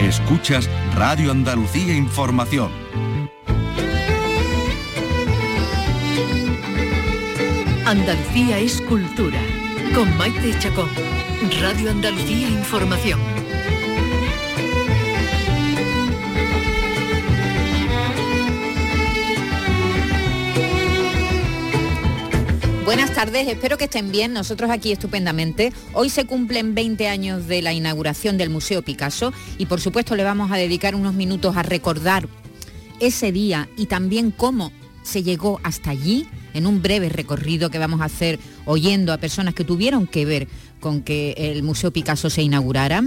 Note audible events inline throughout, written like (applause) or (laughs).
Escuchas Radio Andalucía Información. Andalucía es cultura. Con Maite Chacón. Radio Andalucía Información. Buenas tardes, espero que estén bien, nosotros aquí estupendamente. Hoy se cumplen 20 años de la inauguración del Museo Picasso y por supuesto le vamos a dedicar unos minutos a recordar ese día y también cómo se llegó hasta allí en un breve recorrido que vamos a hacer oyendo a personas que tuvieron que ver con que el Museo Picasso se inaugurara.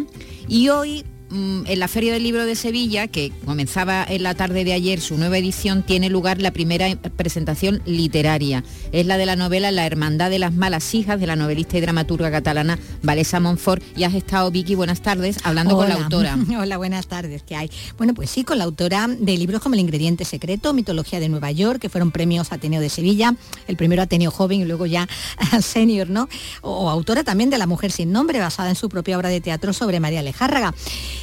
Y hoy en la Feria del Libro de Sevilla, que comenzaba en la tarde de ayer su nueva edición, tiene lugar la primera presentación literaria. Es la de la novela La Hermandad de las Malas Hijas, de la novelista y dramaturga catalana Valesa Monfort. Y has estado, Vicky, buenas tardes, hablando con la autora. (laughs) Hola, buenas tardes, ¿qué hay? Bueno, pues sí, con la autora de libros como El Ingrediente Secreto, Mitología de Nueva York, que fueron premios Ateneo de Sevilla, el primero Ateneo Joven y luego ya (laughs) Senior, ¿no? O, autora también de La Mujer sin Nombre, basada en su propia obra de teatro sobre María Alejárraga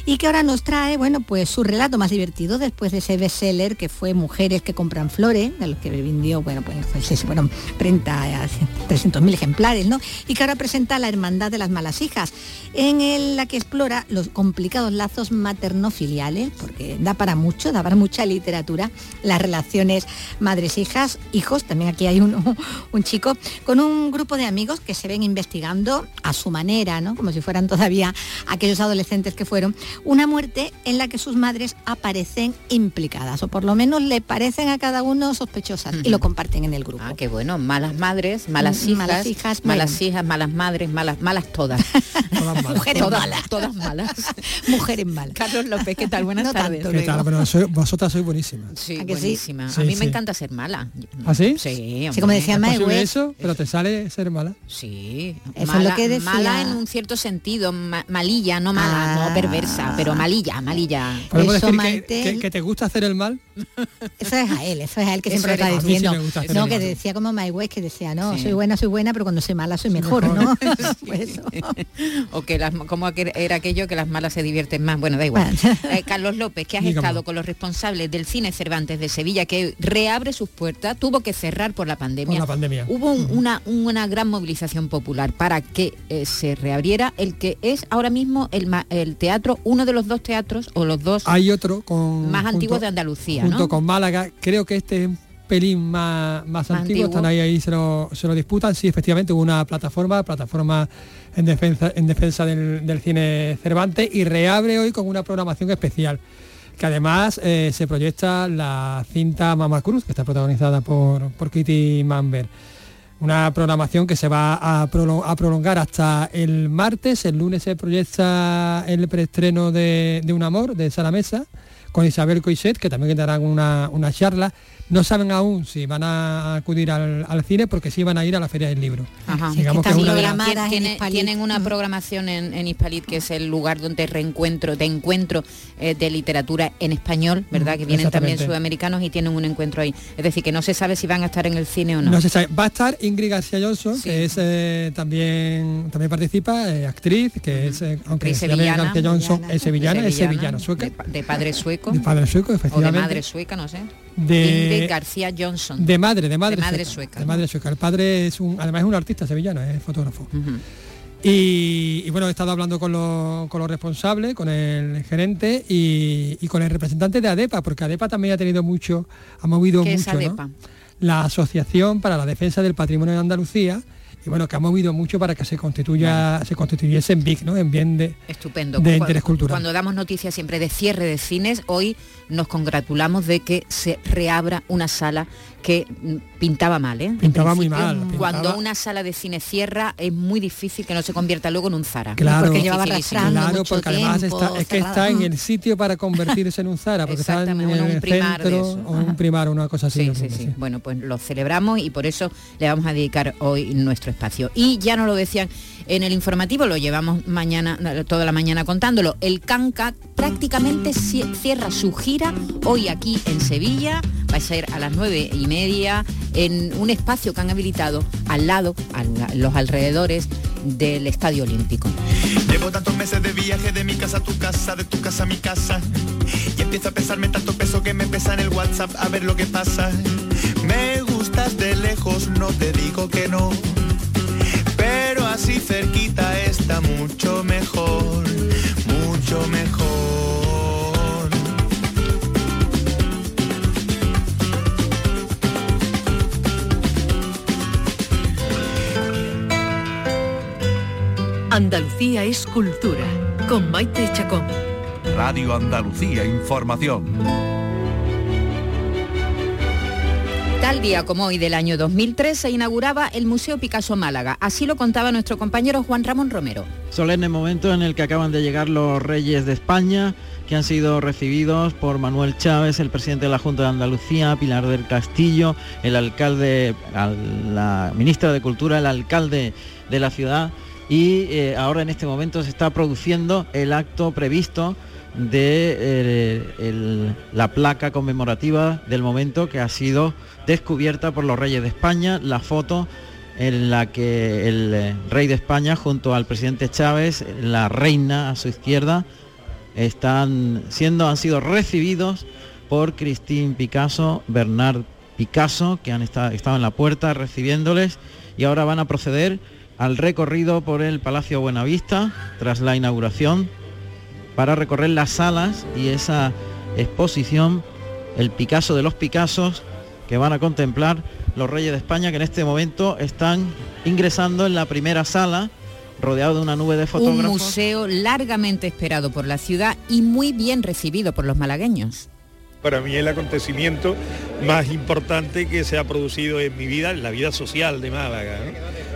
y que ahora nos trae, bueno, pues su relato más divertido después de ese bestseller que fue Mujeres que compran flores, de los que vendió, bueno, pues, pues fueron 30 a 300.000 ejemplares, ¿no? Y que ahora presenta La Hermandad de las Malas Hijas, en la que explora los complicados lazos materno-filiales, porque da para mucho, da para mucha literatura, las relaciones madres-hijas, hijos, también aquí hay un, (laughs) un chico, con un grupo de amigos que se ven investigando a su manera, ¿no? Como si fueran todavía aquellos adolescentes que fueron, una muerte en la que sus madres aparecen implicadas, o por lo menos le parecen a cada uno sospechosas, y lo comparten en el grupo. Ah, qué bueno, malas madres, malas hijas, malas hijas, malas, hijas, malas madres, malas, malas todas. (laughs) Mujeres malas. Todas malas. (laughs) Mujeres malas. Carlos López, ¿qué tal? Buenas tardes. ¿Qué tal? vosotras sois buenísimas. Sí, buenísima. a mí me encanta ser mala. ¿Ah, sí? Sí, sí como decía Mae eso, pero te sale ser mala. Sí. Eso es lo que decía. Mala en un cierto sentido, malilla, no mala, no ah. Pero malilla, malilla. ¿Podemos decir que, que, te gusta hacer el mal? Eso es a él, eso es a él que siempre lo está diciendo. no, que decía como My West, que decía, no, soy buena, soy buena, pero cuando soy mala soy mejor, ¿no? (laughs) (laughs) Pues o que las, como era aquello que las malas se divierten más. Bueno, da igual. Eh, Carlos López, que has estado con los responsables del cine Cervantes de Sevilla, que reabre sus puertas, tuvo que cerrar por la pandemia. la pandemia. Hubo una, una gran movilización popular para que eh, se reabriera el que es ahora mismo el, el teatro, uno de los dos teatros o los dos Hay otro con, más antiguos de Andalucía. Junto con Málaga, creo que este es un pelín más, más, antiguo, están ahí, ahí se lo, se lo disputan. Sí, efectivamente, hubo una plataforma, plataforma en defensa, en defensa del, cine Cervantes y reabre hoy con una programación especial que además eh, se proyecta la cinta Mama Cruz, que está protagonizada por, por Kitty Manber. Una programación que se va a, prolongar hasta el martes, el lunes se proyecta el preestreno de, de Un Amor, de Sala Mesa, con Isabel Coixet, que también darán una, una charla no saben aún si van a acudir al, cine porque sí van a ir a la Feria del Libro. Digamos que, tienen una mm. programación en, en, Hispalit que es el lugar donde reencuentro, de encuentro eh, de literatura en español, ¿verdad? Que vienen también sudamericanos y tienen un encuentro ahí. Es decir, que no se sabe si van a estar en el cine o no. No se sabe. Va a estar Ingrid García Johnson, que es eh, también también participa, eh, actriz, que es, aunque se García Johnson es sevillana, es sevillana, sueca. De, padre sueco. De padre sueco, efectivamente. O de madre sueca, no sé. De, García Johnson. De madre, de madre, de madre sueca. de madre sueca. El padre es un, además es un artista sevillano, es fotógrafo. y, bueno, he estado hablando con los, con los responsables, con el gerente y, con el representante de ADEPA, porque ADEPA también ha tenido mucho, ha movido mucho, La Asociación para la Defensa del Patrimonio de Andalucía, y bueno, que ha movido mucho para que se constituya, se constituyese en BIC, ¿no? En bien de, Estupendo. de interés cultural. Cuando damos noticias siempre de cierre de cines, hoy nos congratulamos de que se reabra una sala que pintaba mal, ¿eh? Pintaba muy mal. Cuando una sala de cine cierra es muy difícil que no se convierta luego en un Zara. Claro, porque llevaba claro, porque además está, es que está en el sitio para convertirse en un Zara, porque está en el centro o un primar, una cosa así. Sí, sí, sí. Bueno, pues lo celebramos y por eso le vamos a dedicar hoy nuestro espacio. Y ya nos lo decían en el informativo, lo llevamos mañana, toda la mañana contándolo. El Canca prácticamente cierra su gira hoy aquí en Sevilla, va a ser a las nueve y media, en un espacio que han habilitado al lado, a los alrededores, del Estadio Olímpico. Llevo tantos meses de viaje de mi casa a tu casa, de tu casa a mi casa. Y empiezo a pesarme tanto peso que me pesa en el WhatsApp a ver lo que pasa. Me gustas de lejos, no te digo que no. Así cerquita está mucho mejor, mucho mejor. Andalucía es cultura, con Maite Chacón. Radio Andalucía Información. Tal día como hoy del año 2003 se inauguraba el Museo Picasso Málaga. Así lo contaba nuestro compañero Juan Ramón Romero. Solemne momento en el que acaban de llegar los reyes de España, que han sido recibidos por Manuel Chávez, el presidente de la Junta de Andalucía, Pilar del Castillo, el alcalde, la ministra de Cultura, el alcalde de la ciudad y eh, ahora en este momento se está produciendo el acto previsto de eh, la placa conmemorativa del momento que ha sido descubierta por los reyes de España, la foto en la que el eh, rey de España junto al presidente Chávez, la reina a su izquierda, están siendo, han sido recibidos por Christine Picasso, Bernard Picasso, que han estado, estado en la puerta recibiéndoles y ahora van a proceder al recorrido por el Palacio Buenavista tras la inauguración para recorrer las salas y esa exposición, el Picasso de los Picassos, que van a contemplar los Reyes de España que en este momento están ingresando en la primera sala rodeado de una nube de fotógrafos. Un museo largamente esperado por la ciudad y muy bien recibido por los malagueños. Para mí el acontecimiento más importante que se ha producido en mi vida, en la vida social de Málaga.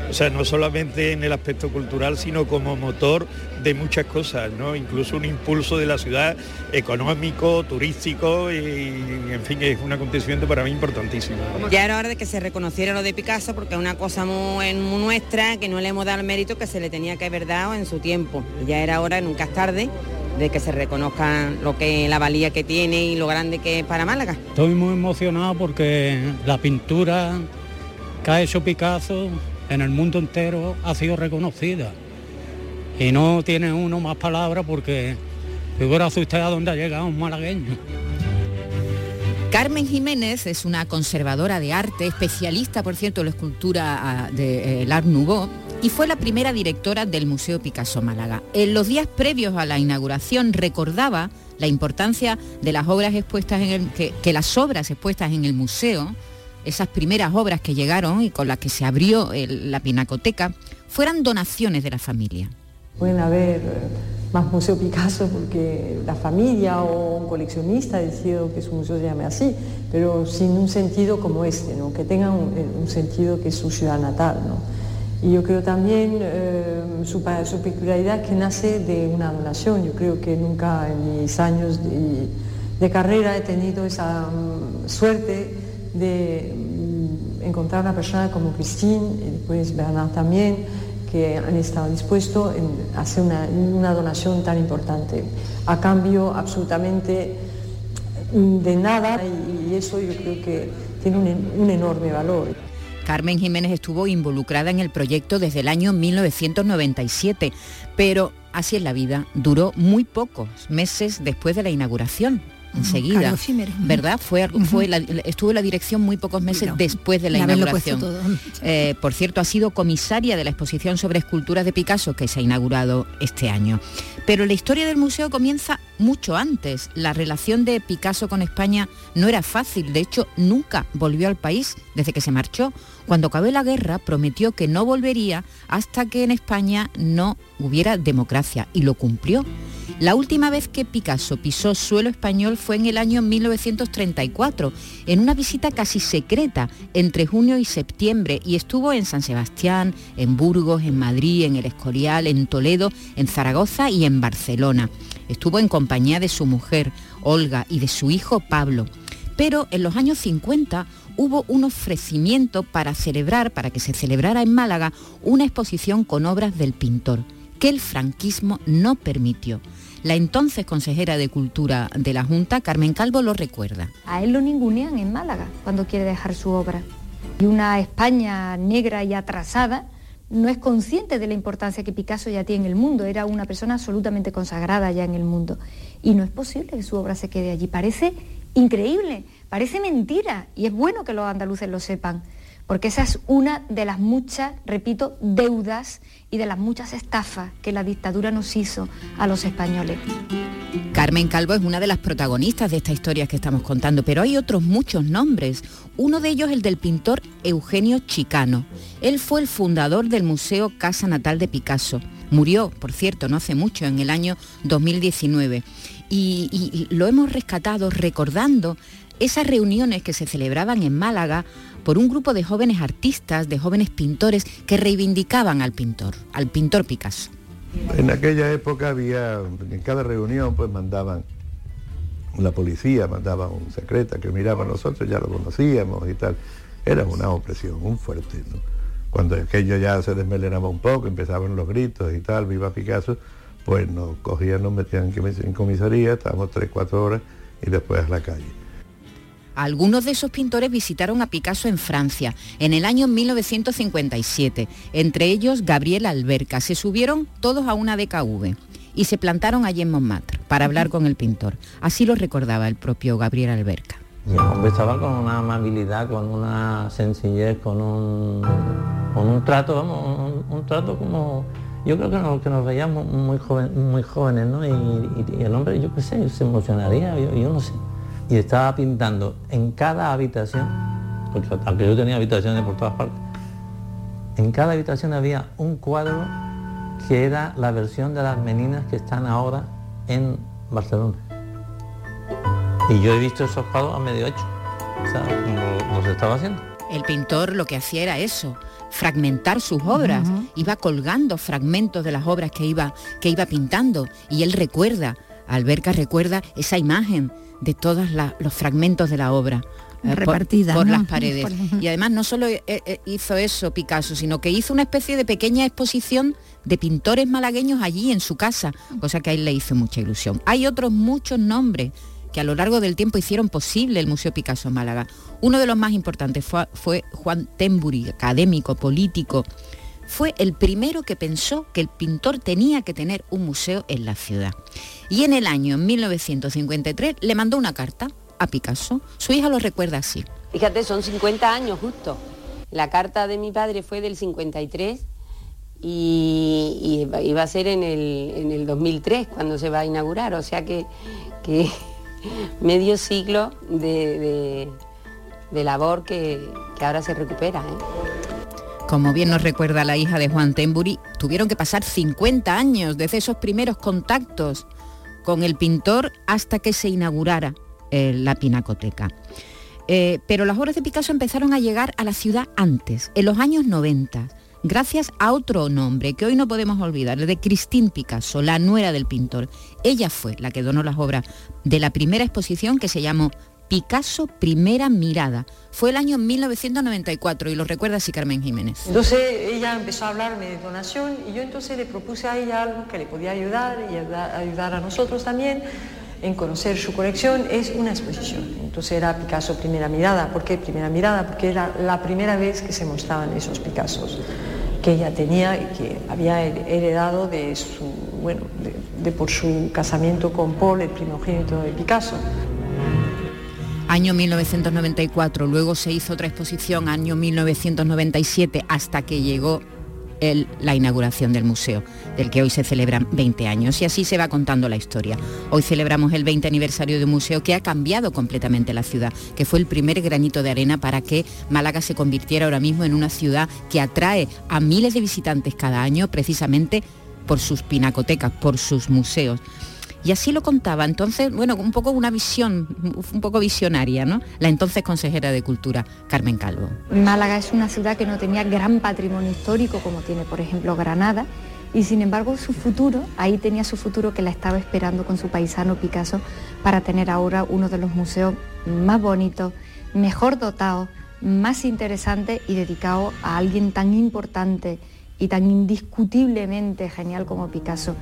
O sea, no solamente en el aspecto cultural, sino como motor de muchas cosas, ¿no? Incluso un impulso de la ciudad económico, turístico y, en fin, es un acontecimiento para mí importantísimo. Ya era hora de que se reconociera lo de Picasso porque es una cosa muy, muy nuestra que no le hemos dado el mérito que se le tenía que haber dado en su tiempo. Ya era hora, nunca es tarde, de que se reconozca lo que la valía que tiene y lo grande que es para Málaga. Estoy muy emocionado porque la pintura que ha hecho Picasso en el mundo entero ha sido reconocida. Y no tiene uno más palabras porque figura usted a dónde ha llegado un malagueño. Carmen Jiménez es una conservadora de arte, especialista, por cierto, en la escultura ah, de eh, Art Nouveau, y fue la primera directora del Museo Picasso Málaga. En los días previos a la inauguración recordaba la importancia de las obras expuestas en el, que, que las obras expuestas en el museo esas primeras obras que llegaron y con las que se abrió la pinacoteca, fueran donaciones de la familia. Pueden haber eh, más Museo Picasso porque la familia o un coleccionista ha decidido que su museo se llame así, pero sin un sentido como este, ¿no? que tenga eh, un, sentido que es su ciudad natal. Y yo creo también eh, su, peculiaridad que nace de una donación. Yo creo que nunca en mis años de, de carrera he tenido esa mm, suerte de mm, encontrar una persona como Christine y después Bernard también, que han estado dispuestos a hacer una, donación tan importante, a cambio absolutamente mm, de nada y, eso yo creo que tiene un, un enorme valor. Carmen Jiménez estuvo involucrada en el proyecto desde el año 1997, pero así es la vida, duró muy pocos meses después de la inauguración enseguida, ¿verdad? Fue, fue estuvo en la dirección muy pocos meses después de la inauguración. Eh, por cierto, ha sido comisaria de la exposición sobre esculturas de Picasso que se ha inaugurado este año. Pero la historia del museo comienza mucho antes. La relación de Picasso con España no era fácil, de hecho nunca volvió al país desde que se marchó. Cuando acabó la guerra prometió que no volvería hasta que en España no hubiera democracia y lo cumplió. La última vez que Picasso pisó suelo español fue en el año 1934, en una visita casi secreta entre junio y septiembre, y estuvo en San Sebastián, en Burgos, en Madrid, en El Escorial, en Toledo, en Zaragoza y en Barcelona. Estuvo en compañía de su mujer, Olga, y de su hijo Pablo. Pero en los años 50 hubo un ofrecimiento para celebrar, para que se celebrara en Málaga, una exposición con obras del pintor, que el franquismo no permitió. La entonces consejera de Cultura de la Junta, Carmen Calvo, lo recuerda. A él lo ningunean en Málaga cuando quiere dejar su obra. Y una España negra y atrasada no es consciente de la importancia que Picasso ya tiene en el mundo, era una persona absolutamente consagrada ya en el mundo. Y no es posible que su obra se quede allí. Parece increíble, parece mentira, y es bueno que los andaluces lo sepan, porque esa es una de las muchas, repito, deudas y de las muchas estafas que la dictadura nos hizo a los españoles. Carmen Calvo es una de las protagonistas de esta historia que estamos contando, pero hay otros muchos nombres. Uno de ellos el del pintor Eugenio Chicano. Él fue el fundador del Museo Casa Natal de Picasso. Murió, por cierto, no hace mucho, en el año 2019. Y, y lo hemos rescatado recordando esas reuniones que se celebraban en Málaga por un grupo de jóvenes artistas, de jóvenes pintores que reivindicaban al pintor, al pintor Picasso. En aquella época había, en cada reunión pues mandaban, la policía mandaba un secreta que miraba a nosotros, ya lo conocíamos y tal. Era una opresión, un fuerte. Cuando aquello ya se desmelenaba un poco, empezaban los gritos y tal, viva Picasso, pues nos cogían, nos metían en comisaría, estábamos tres, cuatro horas y después a la calle. Algunos de esos pintores visitaron a Picasso en Francia en el año 1957, entre ellos Gabriel Alberca. Se subieron todos a una DKV y se plantaron allí en Montmartre para hablar con el pintor. Así lo recordaba el propio Gabriel Alberca. Estaba con una amabilidad, con una sencillez, con un, con un trato, vamos, un, trato como... Yo creo que nos, veíamos muy, muy jóvenes, ¿no? Y, el hombre, yo qué sé, se emocionaría, yo no sé y estaba pintando en cada habitación, aunque yo tenía habitaciones por todas partes, en cada habitación había un cuadro que era la versión de las meninas que están ahora en Barcelona. Y yo he visto esos cuadros a medio hecho, o sea, como los estaba haciendo. El pintor lo que hacía era eso, fragmentar sus obras, iba colgando fragmentos de las obras que iba, que iba pintando y él recuerda, Alberca recuerda esa imagen de todos los fragmentos de la obra. Eh, repartida por, las (laughs) paredes. y además no solo eh, eh, hizo eso Picasso, sino que hizo una especie de pequeña exposición de pintores malagueños allí en su casa, cosa que a él le hizo mucha ilusión. Hay otros muchos nombres que a lo largo del tiempo hicieron posible el Museo Picasso Málaga. Uno de los más importantes fue, fue Juan Tembury, académico, político. Fue el primero que pensó que el pintor tenía que tener un museo en la ciudad y en el año 1953 le mandó una carta a Picasso. Su hija lo recuerda así. Fíjate, son 50 años justo. La carta de mi padre fue del 53 y, iba a ser en el, 2003 cuando se va a inaugurar, o sea que, (laughs) medio siglo de, labor que, ahora se recupera. ¿eh? Como bien nos recuerda la hija de Juan Tembury, tuvieron que pasar 50 años desde esos primeros contactos con el pintor hasta que se inaugurara eh, la pinacoteca. Eh, pero las obras de Picasso empezaron a llegar a la ciudad antes, en los años 90, gracias a otro nombre que hoy no podemos olvidar, el de Christine Picasso, la nuera del pintor. Ella fue la que donó las obras de la primera exposición que se llamó Picasso Primera Mirada. Fue el año 1994 y lo recuerda así Carmen Jiménez. Entonces ella empezó a hablarme de donación y yo entonces le propuse a ella algo que le podía ayudar y ayudar a nosotros también en conocer su colección, es una exposición. Entonces era Picasso Primera Mirada. ¿Por qué Primera Mirada? Porque era la primera vez que se mostraban esos Picassos que ella tenía y que había heredado de su, bueno, de por su casamiento con Paul, el primogénito de Picasso. Año 1994, luego se hizo otra exposición, año 1997, hasta que llegó la inauguración del museo, del que hoy se celebran 20 años. Y así se va contando la historia. Hoy celebramos el 20 aniversario de un museo que ha cambiado completamente la ciudad, que fue el primer granito de arena para que Málaga se convirtiera ahora mismo en una ciudad que atrae a miles de visitantes cada año precisamente por sus pinacotecas, por sus museos. Y así lo contaba. Entonces, bueno, un poco una visión, un poco visionaria, ¿no? La entonces consejera de Cultura, Carmen Calvo. Málaga es una ciudad que no tenía gran patrimonio histórico como tiene, por ejemplo, Granada. Y sin embargo su futuro, ahí tenía su futuro que la estaba esperando con su paisano Picasso para tener ahora uno de los museos más bonitos, mejor dotados, más interesantes y dedicado a alguien tan importante y tan indiscutiblemente genial como Picasso.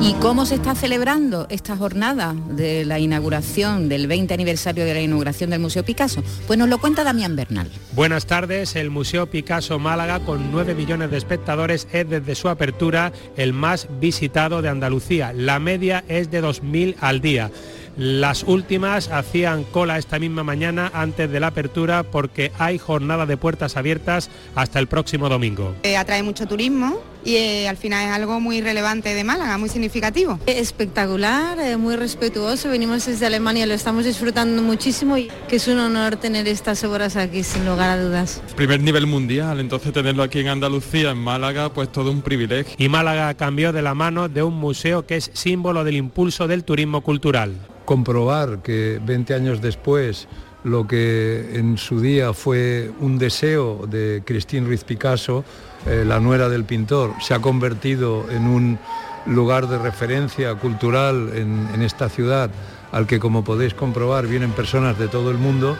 ¿Y cómo se está celebrando esta jornada de la inauguración, del 20 aniversario de la inauguración del Museo Picasso? Pues nos lo cuenta Damián Bernal. Buenas tardes, el Museo Picasso Málaga con 9 millones de espectadores es desde su apertura el más visitado de Andalucía. La media es de 2.000 al día. Las últimas hacían cola esta misma mañana antes de la apertura porque hay jornada de puertas abiertas hasta el próximo domingo. Eh, atrae mucho turismo y eh, al final es algo muy relevante de Málaga, muy significativo. Espectacular, eh, muy respetuoso, venimos desde Alemania, lo estamos disfrutando muchísimo y que es un honor tener estas obras aquí, sin lugar a dudas. Primer nivel mundial, entonces tenerlo aquí en Andalucía, en Málaga, pues todo un privilegio. Y Málaga cambió de la mano de un museo que es símbolo del impulso del turismo cultural comprobar que 20 años después lo que en su día fue un deseo de Christine Ruiz Picasso, eh, la nuera del pintor, se ha convertido en un lugar de referencia cultural en esta ciudad al que como podéis comprobar vienen personas de todo el mundo,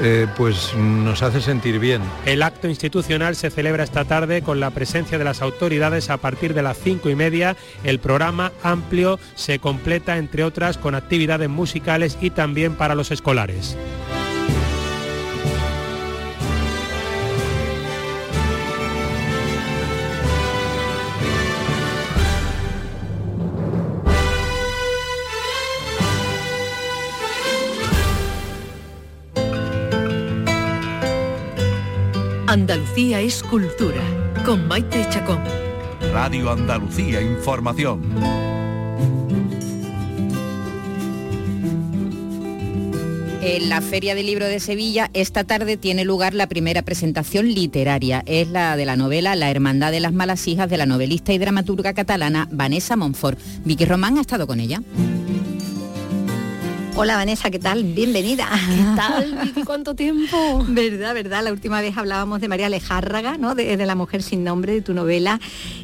eh, pues nos hace sentir bien. El acto institucional se celebra esta tarde con la presencia de las autoridades a partir de las cinco y media. El programa amplio se completa, entre otras, con actividades musicales y también para los escolares. Andalucía es cultura, con Maite Chacón. Radio Andalucía Información. En la Feria del Libro de Sevilla esta tarde tiene lugar la primera presentación literaria. Es la de la novela La Hermandad de las Malas Hijas de la novelista y dramaturga catalana Vanessa Monfort. Vicky Román ha estado con ella. Hola Vanessa, ¿qué tal? Bienvenida. ¿Qué tal, Vicky? ¿Cuánto tiempo? (laughs) verdad, verdad. La última vez hablábamos de María Lejárraga, ¿no? De, La mujer sin nombre, de tu novela.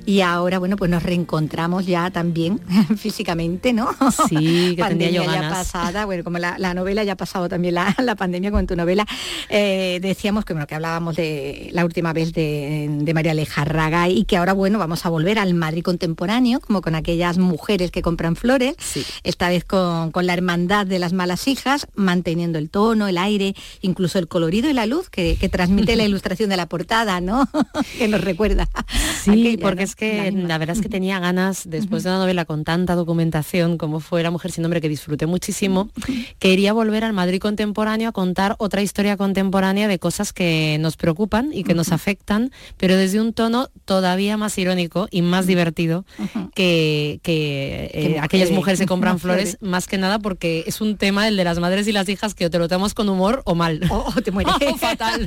Y ahora, bueno, pues nos reencontramos ya también (laughs) físicamente, ¿no? Sí, que pandemia yo ganas. ya pasada, bueno, como la, novela ya ha pasado también (laughs) la, pandemia con tu novela. Eh, decíamos que, bueno, que hablábamos de la última vez de, María Lejárraga y que ahora, bueno, vamos a volver al Madrid contemporáneo, como con aquellas mujeres que compran flores, esta vez con, con la hermandad de la las malas hijas, manteniendo el tono, el aire, incluso el colorido y la luz que, transmite la (laughs) ilustración de la portada, ¿no? (laughs) que nos recuerda. Sí, porque es que la, verdad es que tenía ganas, después de una novela con tanta documentación como fue La mujer sin nombre, que disfruté muchísimo, (laughs) quería volver al Madrid contemporáneo a contar otra historia contemporánea de cosas que nos preocupan y que nos afectan, pero desde un tono todavía más irónico y más divertido que, eh, aquellas mujeres. que compran flores, más que nada porque es un tema, el de las madres y las hijas, que o te lo tomas con humor o mal. O, te mueres. (laughs) fatal.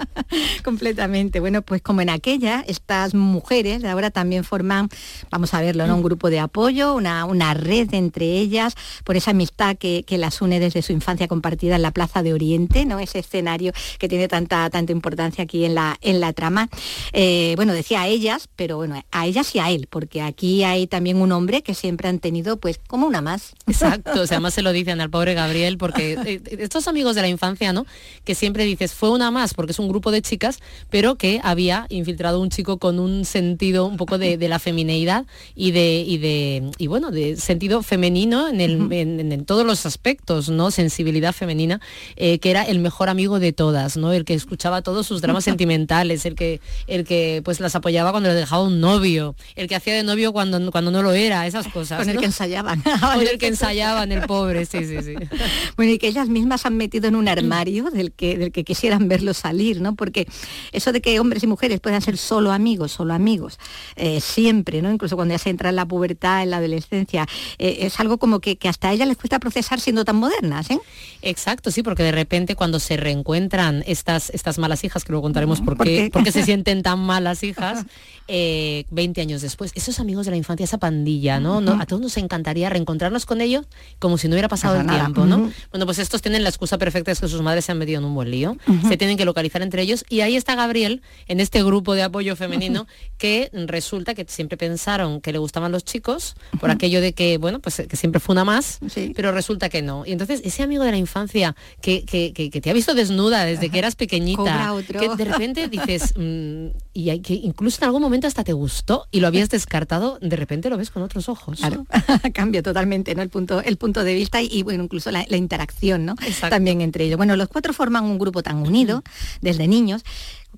(laughs) Completamente. Bueno, pues como en aquella, estas mujeres ahora también forman, vamos a verlo, ¿no? un grupo de apoyo, una, una red entre ellas, por esa amistad que, las une desde su infancia compartida en la Plaza de Oriente, ¿no? Ese escenario que tiene tanta, tanta importancia aquí en la, en la trama. Eh, bueno, decía a ellas, pero bueno, a ellas y a él, porque aquí hay también un hombre que siempre han tenido pues como una más. Exacto, o sea, además se lo (laughs) dicen al pobre Gabriel, porque (laughs) eh, estos amigos de la infancia, ¿no? Que siempre dices, fue una más, porque es un grupo de chicas, pero que había infiltrado un chico con un sentido un poco de, la femineidad y de, y de, y bueno, de sentido femenino en, el, en, todos los aspectos, ¿no? Sensibilidad femenina, eh, que era el mejor amigo de todas, ¿no? El que escuchaba todos sus dramas (laughs) sentimentales, el que, el que pues las apoyaba cuando le dejaba un novio, el que hacía de novio cuando, cuando no lo era, esas cosas. Con el que ensayaban. (laughs) Con el que ensayaban, el pobre, sí, (laughs) Bueno, y que ellas mismas han metido en un armario del que, del que quisieran verlo salir, ¿no? Porque eso de que hombres y mujeres puedan ser solo amigos, solo amigos, eh, siempre, ¿no? Incluso cuando ya se entra en la pubertad, en la adolescencia, eh, es algo como que, hasta a ellas les cuesta procesar siendo tan modernas, ¿eh? Exacto, sí, porque de repente cuando se reencuentran estas, estas malas hijas, que luego contaremos por qué, porque se sienten tan malas (laughs) hijas, 20 años después, esos amigos de la infancia, esa pandilla, ¿no? A todos nos encantaría reencontrarnos con ellos como si no hubiera pasado pasado el nada. tiempo, ¿no? Ujú. Bueno, pues estos tienen la excusa perfecta es que sus madres se han metido en un buen lío, se tienen que localizar entre ellos y ahí está Gabriel en este grupo de apoyo femenino que resulta que siempre pensaron que le gustaban los chicos por aquello de que, bueno, pues que siempre fue una más, pero resulta que no. Y entonces ese amigo de la infancia que, que- que- que te ha visto desnuda desde que eras pequeñita, que de repente dices, (laughs) mm, y hay que incluso en algún momento hasta te gustó y lo habías descartado, de repente lo ves con otros ojos. Claro, (laughs) cambia totalmente ¿no? el, punto, el punto de vista y, y, bueno, incluso la, la interacción ¿no? también entre ellos. Bueno, los cuatro forman un grupo tan unido desde niños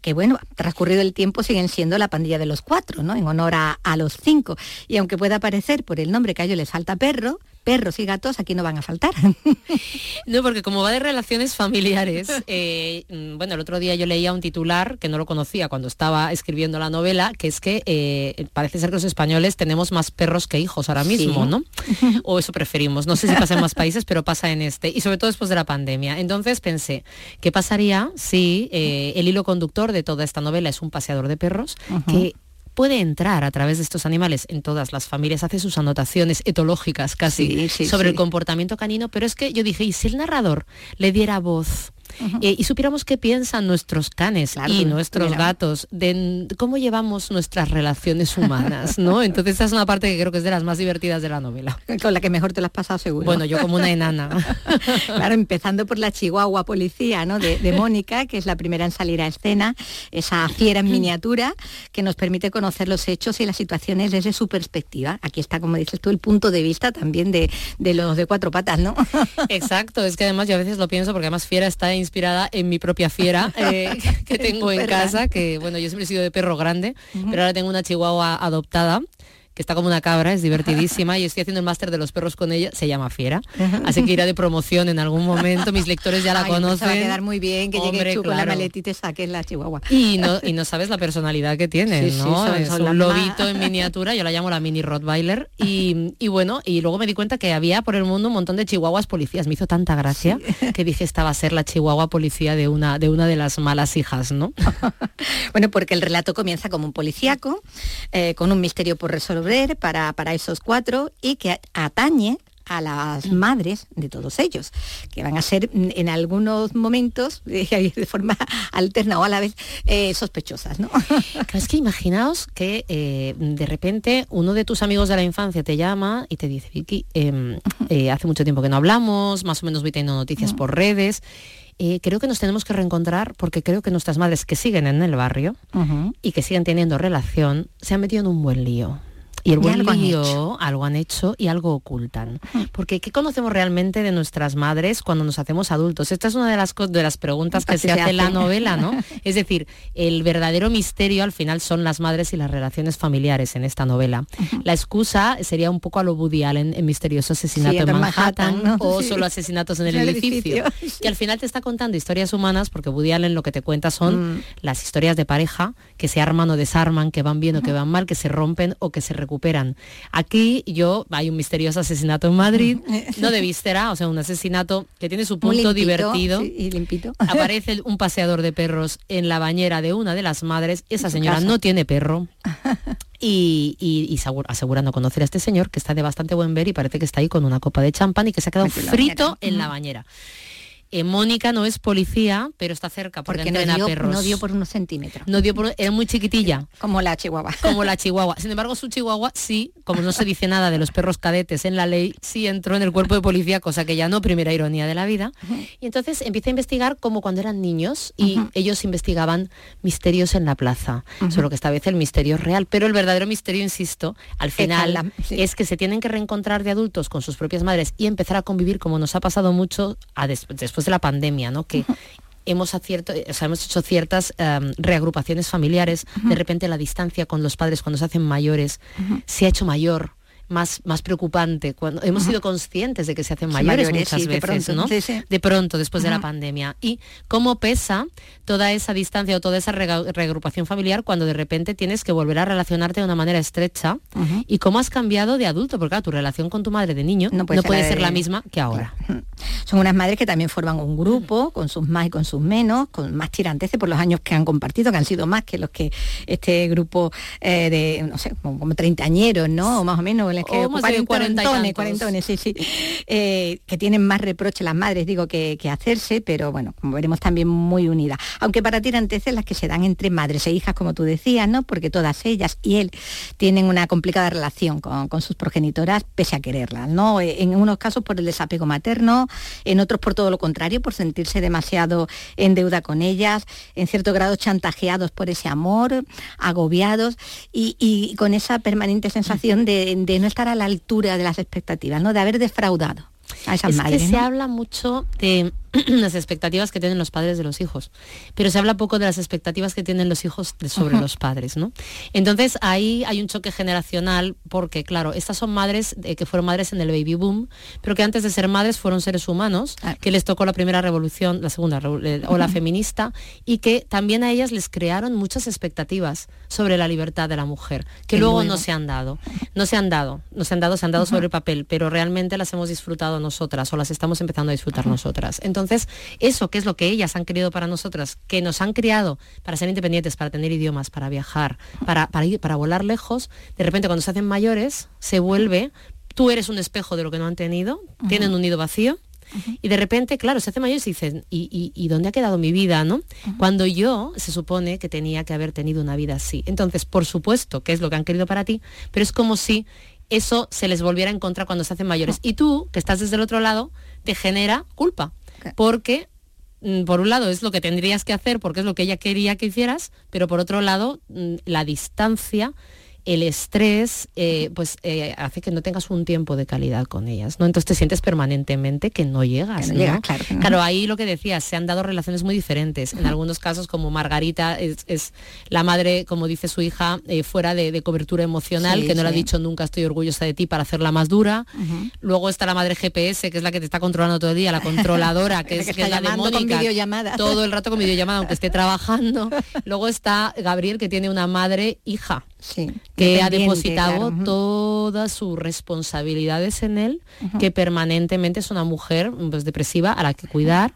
que bueno, transcurrido el tiempo siguen siendo la pandilla de los cuatro, ¿no? En honor a, a los cinco. Y aunque pueda parecer por el nombre que a ellos les falta perro, perros y gatos aquí no van a faltar. (laughs) No, porque como va de relaciones familiares, eh, mm, bueno, el otro día yo leía un titular que no lo conocía cuando estaba escribiendo la novela, que es que eh, parece ser que los españoles tenemos más perros que hijos ahora mismo, Sí. ¿no? (laughs) O eso preferimos. No sé si pasa en más países, pero pasa en este. Y sobre todo después de la pandemia. Entonces pensé, ¿qué pasaría si eh, el hilo conductor de toda esta novela es un paseador de perros que puede entrar a través de estos animales en todas las familias, hace sus anotaciones etológicas casi Sí, sí, sobre sí. el comportamiento canino, pero es que yo dije, ¿y si el narrador le diera voz? Eh, y supiéramos qué piensan nuestros canes Claro, y nuestros mira. gatos de cómo llevamos nuestras relaciones humanas, ¿no? (laughs) Entonces esta es una parte que creo que es de las más divertidas de la novela. Con la que mejor te la has pasado seguro. Bueno, yo como una enana. (laughs) claro, empezando por la Chihuahua Policía, ¿no? De, de Mónica, que es la primera en salir a escena, esa fiera en miniatura que nos permite conocer los hechos y las situaciones desde su perspectiva. Aquí está, como dices tú, el punto de vista también de, de los de cuatro patas, ¿no? (laughs) Exacto, es que además yo a veces lo pienso porque además Fiera está inspirada en mi propia fiera (laughs) eh, que tengo en casa, que bueno, yo siempre he sido de perro grande, pero ahora tengo una chihuahua adoptada que está como una cabra, es divertidísima y estoy haciendo el máster de los perros con ella, se llama Fiera, así que irá de promoción en algún momento, mis lectores ya la Ay, conocen. Va a quedar muy bien que Hombre, llegue tú con la maletita y saques la Chihuahua. Y no, y no sabes la personalidad que tiene, Sí, sí, ¿no? son- es son un lobito más- en (laughs) miniatura, yo la llamo la mini Rottweiler. Y, y bueno, y luego me di cuenta que había por el mundo un montón de chihuahuas policías. Me hizo tanta gracia (laughs) que dije esta va a ser la chihuahua policía de una, de una de las malas hijas, ¿no? (laughs) Bueno, porque el relato comienza como un policíaco, eh, con un misterio por resolver para, para esos cuatro y que atañe a las madres de todos ellos, que van a ser mm, en algunos momentos, (laughs) de forma alterna o a la vez, eh, sospechosas, ¿no? (laughs) Es que imaginaos que eh, de repente uno de tus amigos de la infancia te llama y te dice, Vicky, em, eh, hace mucho tiempo que no hablamos, más o menos voy teniendo noticias por redes. eh, creo que nos tenemos que reencontrar porque creo que nuestras madres que siguen en el barrio y que siguen teniendo relación se han metido en un buen lío. Y el Y buen algo han lío, hecho. algo han hecho y algo ocultan. Porque ¿qué conocemos realmente de nuestras madres cuando nos hacemos adultos? Esta es una de las, de las preguntas que se se hace en la hace. novela, ¿no? (laughs) Es decir, el verdadero misterio al final son las madres y las relaciones familiares en esta novela. La excusa sería un poco a lo Woody Allen en Misterioso Asesinato Sí, en Manhattan, Manhattan, ¿no? o Sí. solo asesinatos en el, En el edificio. edificio, Que al final te está contando historias humanas porque Woody Allen lo que te cuenta son Mm. las historias de pareja que se arman o desarman, que van bien o que van mal, que se rompen o que se recuperan. Aquí yo, hay un misterioso asesinato en Madrid, (laughs) no de víscera, o sea, un asesinato que tiene su punto limpito, divertido. sí, y limpito. (laughs) Aparece un paseador de perros en la bañera de una de las madres. Esa señora casa. no tiene perro. (laughs) Y, y- y asegu- asegurando conocer a este señor que está de bastante buen ver y parece que está ahí con una copa de champán y que se ha quedado Metido en la frito bañera. en la bañera. Eh, Mónica no es policía, pero está cerca porque, Porque no dio, perros. no dio por unos centímetros. No dio por- era muy chiquitilla. Como la chihuahua. (laughs) Como la chihuahua. Sin embargo, su chihuahua sí, como no se dice nada de los perros cadetes en la ley, sí entró en el cuerpo de policía, cosa que ya no, primera ironía de la vida. Y entonces empieza a investigar como cuando eran niños y ellos investigaban misterios en la plaza. Solo que esta vez el misterio es real. Pero el verdadero misterio, insisto, al final sí. es que se tienen que reencontrar de adultos con sus propias madres y empezar a convivir como nos ha pasado mucho a des- después de la pandemia, ¿no? Que hemos, acierto, o sea, hemos hecho ciertas em, reagrupaciones familiares, de repente la distancia con los padres cuando se hacen mayores se ha hecho mayor. Más, más preocupante cuando hemos sido conscientes de que se hacen mayores, mayores, muchas sí, de veces, pronto, ¿no? sí, sí. De pronto, después de la pandemia. Y cómo pesa toda esa distancia o toda esa reagrupación familiar cuando de repente tienes que volver a relacionarte de una manera estrecha y cómo has cambiado de adulto, porque claro, tu relación con tu madre de niño no puede, ser la misma que ahora. Son unas madres que también forman un grupo, con sus más y con sus menos, con más tirantes por los años que han compartido, que han sido más que los que este grupo eh, de, no sé, como, como treintañeros, ¿no? O más o menos, españoles, que O cuarentones, cuarentones, sí, sí, eh, que tienen más reproche las madres, digo, que, que hacerse, pero bueno, como veremos también muy unidas. Aunque para tiranteces las que se dan entre madres e hijas, como tú decías, ¿no? Porque todas ellas y él tienen una complicada relación con, con sus progenitoras, pese a quererlas, ¿no? Eh, En unos casos por el desapego materno, en otros por todo lo contrario, por sentirse demasiado en deuda con ellas, en cierto grado chantajeados por ese amor, agobiados y, y con esa permanente sensación de, de no estar a la altura de las expectativas, ¿no? De haber defraudado a esas es madres. que se ¿no? habla mucho de (clears throat) las expectativas que tienen los padres de los hijos, pero se habla poco de las expectativas que tienen los hijos de- sobre los padres, ¿no? Entonces ahí hay un choque generacional porque, claro, estas son madres eh, que fueron madres en el baby boom, pero que antes de ser madres fueron seres humanos, que les tocó la primera revolución, la segunda eh, ola Ujú. feminista, y que también a ellas les crearon muchas expectativas sobre la libertad de la mujer, que luego, no se han dado. No se han dado, no se han dado, se han dado sobre el papel, pero realmente las hemos disfrutado nosotras o las estamos empezando a disfrutar nosotras. Entonces, eso que es lo que ellas han querido para nosotras, que nos han criado para ser independientes, para tener idiomas, para viajar, para, para ir, para volar lejos, de repente cuando se hacen mayores, se vuelve, tú eres un espejo de lo que no han tenido, tienen un nido vacío. Y de repente, claro, se hacen mayores y dicen, ¿y, y, y dónde ha quedado mi vida? ¿no? Cuando yo se supone que tenía que haber tenido una vida así. Entonces, por supuesto que es lo que han querido para ti, pero es como si eso se les volviera en contra cuando se hacen mayores. Y tú, que estás desde el otro lado, te genera culpa. Porque, mm, por un lado, es lo que tendrías que hacer porque es lo que ella quería que hicieras, pero por otro lado, mm, la distancia el estrés eh, pues eh, hace que no tengas un tiempo de calidad con ellas, ¿no? Entonces te sientes permanentemente que no llegas. Que no ¿no? llegas, claro que no. Claro, ahí lo que decías, se han dado relaciones muy diferentes. En algunos casos, como Margarita es, es la madre, como dice su hija, eh, fuera de, de cobertura emocional, Sí, que no le ha sí. dicho nunca estoy orgullosa de ti para hacerla más dura. Luego está la madre GPS, que es la que te está controlando todo el día, la (laughs) controladora, que es, que que es la de Mónica, todo el rato con videollamada, aunque esté trabajando. (laughs) Luego está Gabriel, que tiene una madre hija, que ha depositado claro, todas sus responsabilidades en él, que permanentemente es una mujer pues, depresiva a la que cuidar.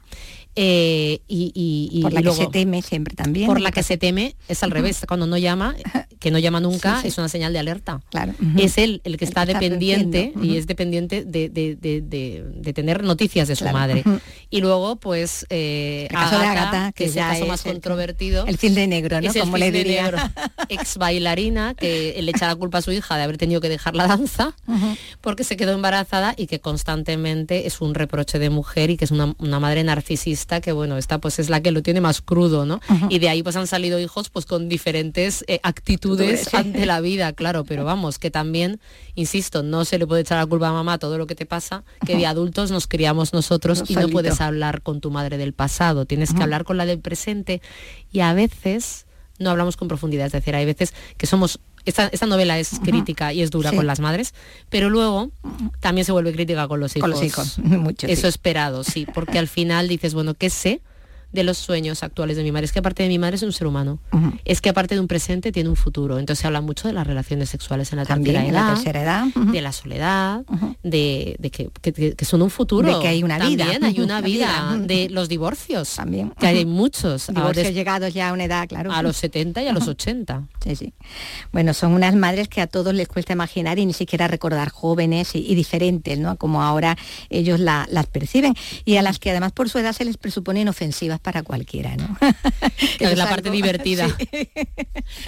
Eh, y, y- y- por la y que luego- se teme siempre también. por la que se teme es al revés cuando no llama (laughs) que no llama nunca Sí, sí. es una señal de alerta Claro. es él el que está está dependiente y es dependiente de, de- de- de- de tener noticias de su Claro. madre y luego pues eh, El caso de Agatha, que es el caso más el- controvertido el cisne negro, ¿no? es el Como le diría. negro. (laughs) ex bailarina que le echa la culpa a su hija de haber tenido que dejar la danza porque se quedó embarazada y que constantemente es un reproche de mujer y que es una, una madre narcisista que bueno esta pues es la que lo tiene más crudo no y de ahí pues han salido hijos pues con diferentes eh, actitudes Sí. (laughs) ante la vida claro pero vamos que también insisto no se le puede echar la culpa a mamá todo lo que te pasa que de adultos nos criamos nosotros y no puedes hablar con tu madre del pasado tienes que hablar con la del presente. Y a veces no hablamos con profundidad, es decir, hay veces que somos, esta, esta novela es crítica y es dura Sí. con las madres, pero luego también se vuelve crítica con los hijos. Con los hijos, (laughs) mucho, Eso sí. esperado, sí, porque al final dices, bueno, ¿qué sé? De los sueños actuales de mi madre. Es que aparte de mi madre es un ser humano. Es que aparte de un presente tiene un futuro. Entonces se habla mucho de las relaciones sexuales en la También tercera en la edad. tercera edad. De la soledad, de, de que, que- que son un futuro. De que hay una vida. También hay una (laughs) vida. vida. De los divorcios. También. Que hay muchos. (laughs) Divorcios des- llegados ya a una edad, claro. a los 70 y a los 80. Sí, sí. Bueno, son unas madres que a todos les cuesta imaginar y ni siquiera recordar jóvenes y, y diferentes, ¿no? Como ahora ellos la- las perciben y a las que además por su edad se les presupone inofensivas para cualquiera, ¿no? (laughs) Que (laughs) es la parte divertida. (laughs)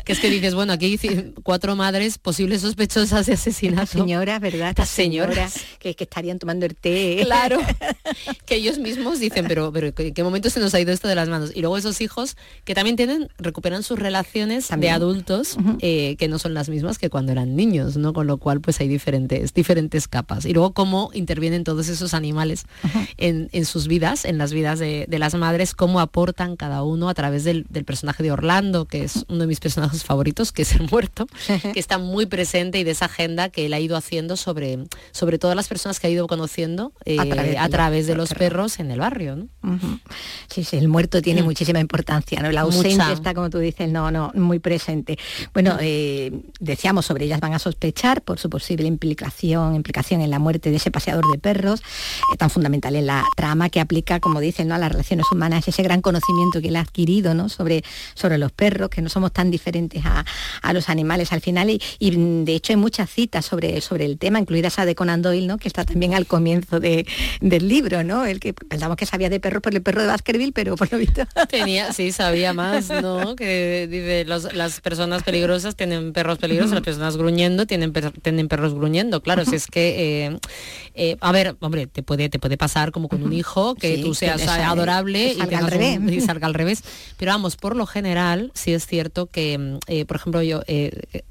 Que es que dices, bueno, aquí cuatro madres posibles sospechosas de asesinato. Señoras, ¿verdad? Estas señoras. que, que estarían tomando el té. Claro. que ellos mismos dicen, pero, pero ¿en qué momento se nos ha ido esto de las manos? Y luego esos hijos que también tienen, recuperan sus relaciones También. de adultos eh, que no son las mismas que cuando eran niños, ¿no? Con lo cual pues hay diferentes, diferentes capas. Y luego cómo intervienen todos esos animales en, en sus vidas, en las vidas de, de las madres, cómo aportan cada uno a través del, del personaje de Orlando, que es uno de mis personajes favoritos, que es el muerto, (laughs) que está muy presente y de esa agenda que él ha ido haciendo sobre, sobre todas las personas que ha ido conociendo eh, A través de a los- través de los los perros en el barrio. ¿no? Sí, sí, el muerto tiene Mm. muchísima importancia, ¿no? La ausencia Mucha. está, como tú dices, no, no, muy presente. Bueno, eh, decíamos sobre ellas van a sospechar por su posible implicación, implicación en la muerte de ese paseador de perros, eh, tan fundamental en la trama que aplica, como dicen, ¿no? a las relaciones humanas ese gran conocimiento que él ha adquirido ¿no? sobre, sobre los perros, que no somos tan diferentes a, los animales al final. Y, de hecho hay muchas citas sobre, sobre el tema, incluida esa de Conan Doyle, ¿no? que está también al comienzo del libro, ¿no? El que pensamos que sabía de perros por el perro de Baskerville, pero por lo visto. (laughs) Tenía, sí, sabía más, ¿no? Que dice, las personas peligrosas tienen perros peligrosos, las personas gruñendo tienen, tienen perros gruñendo. Claro, si es que, eh, eh, a ver, hombre, te puede, te puede pasar como con un hijo, que tú seas adorable y, al revés. salga (laughs) al revés. Pero vamos, por lo general, sí es cierto que, mm, eh, por ejemplo, yo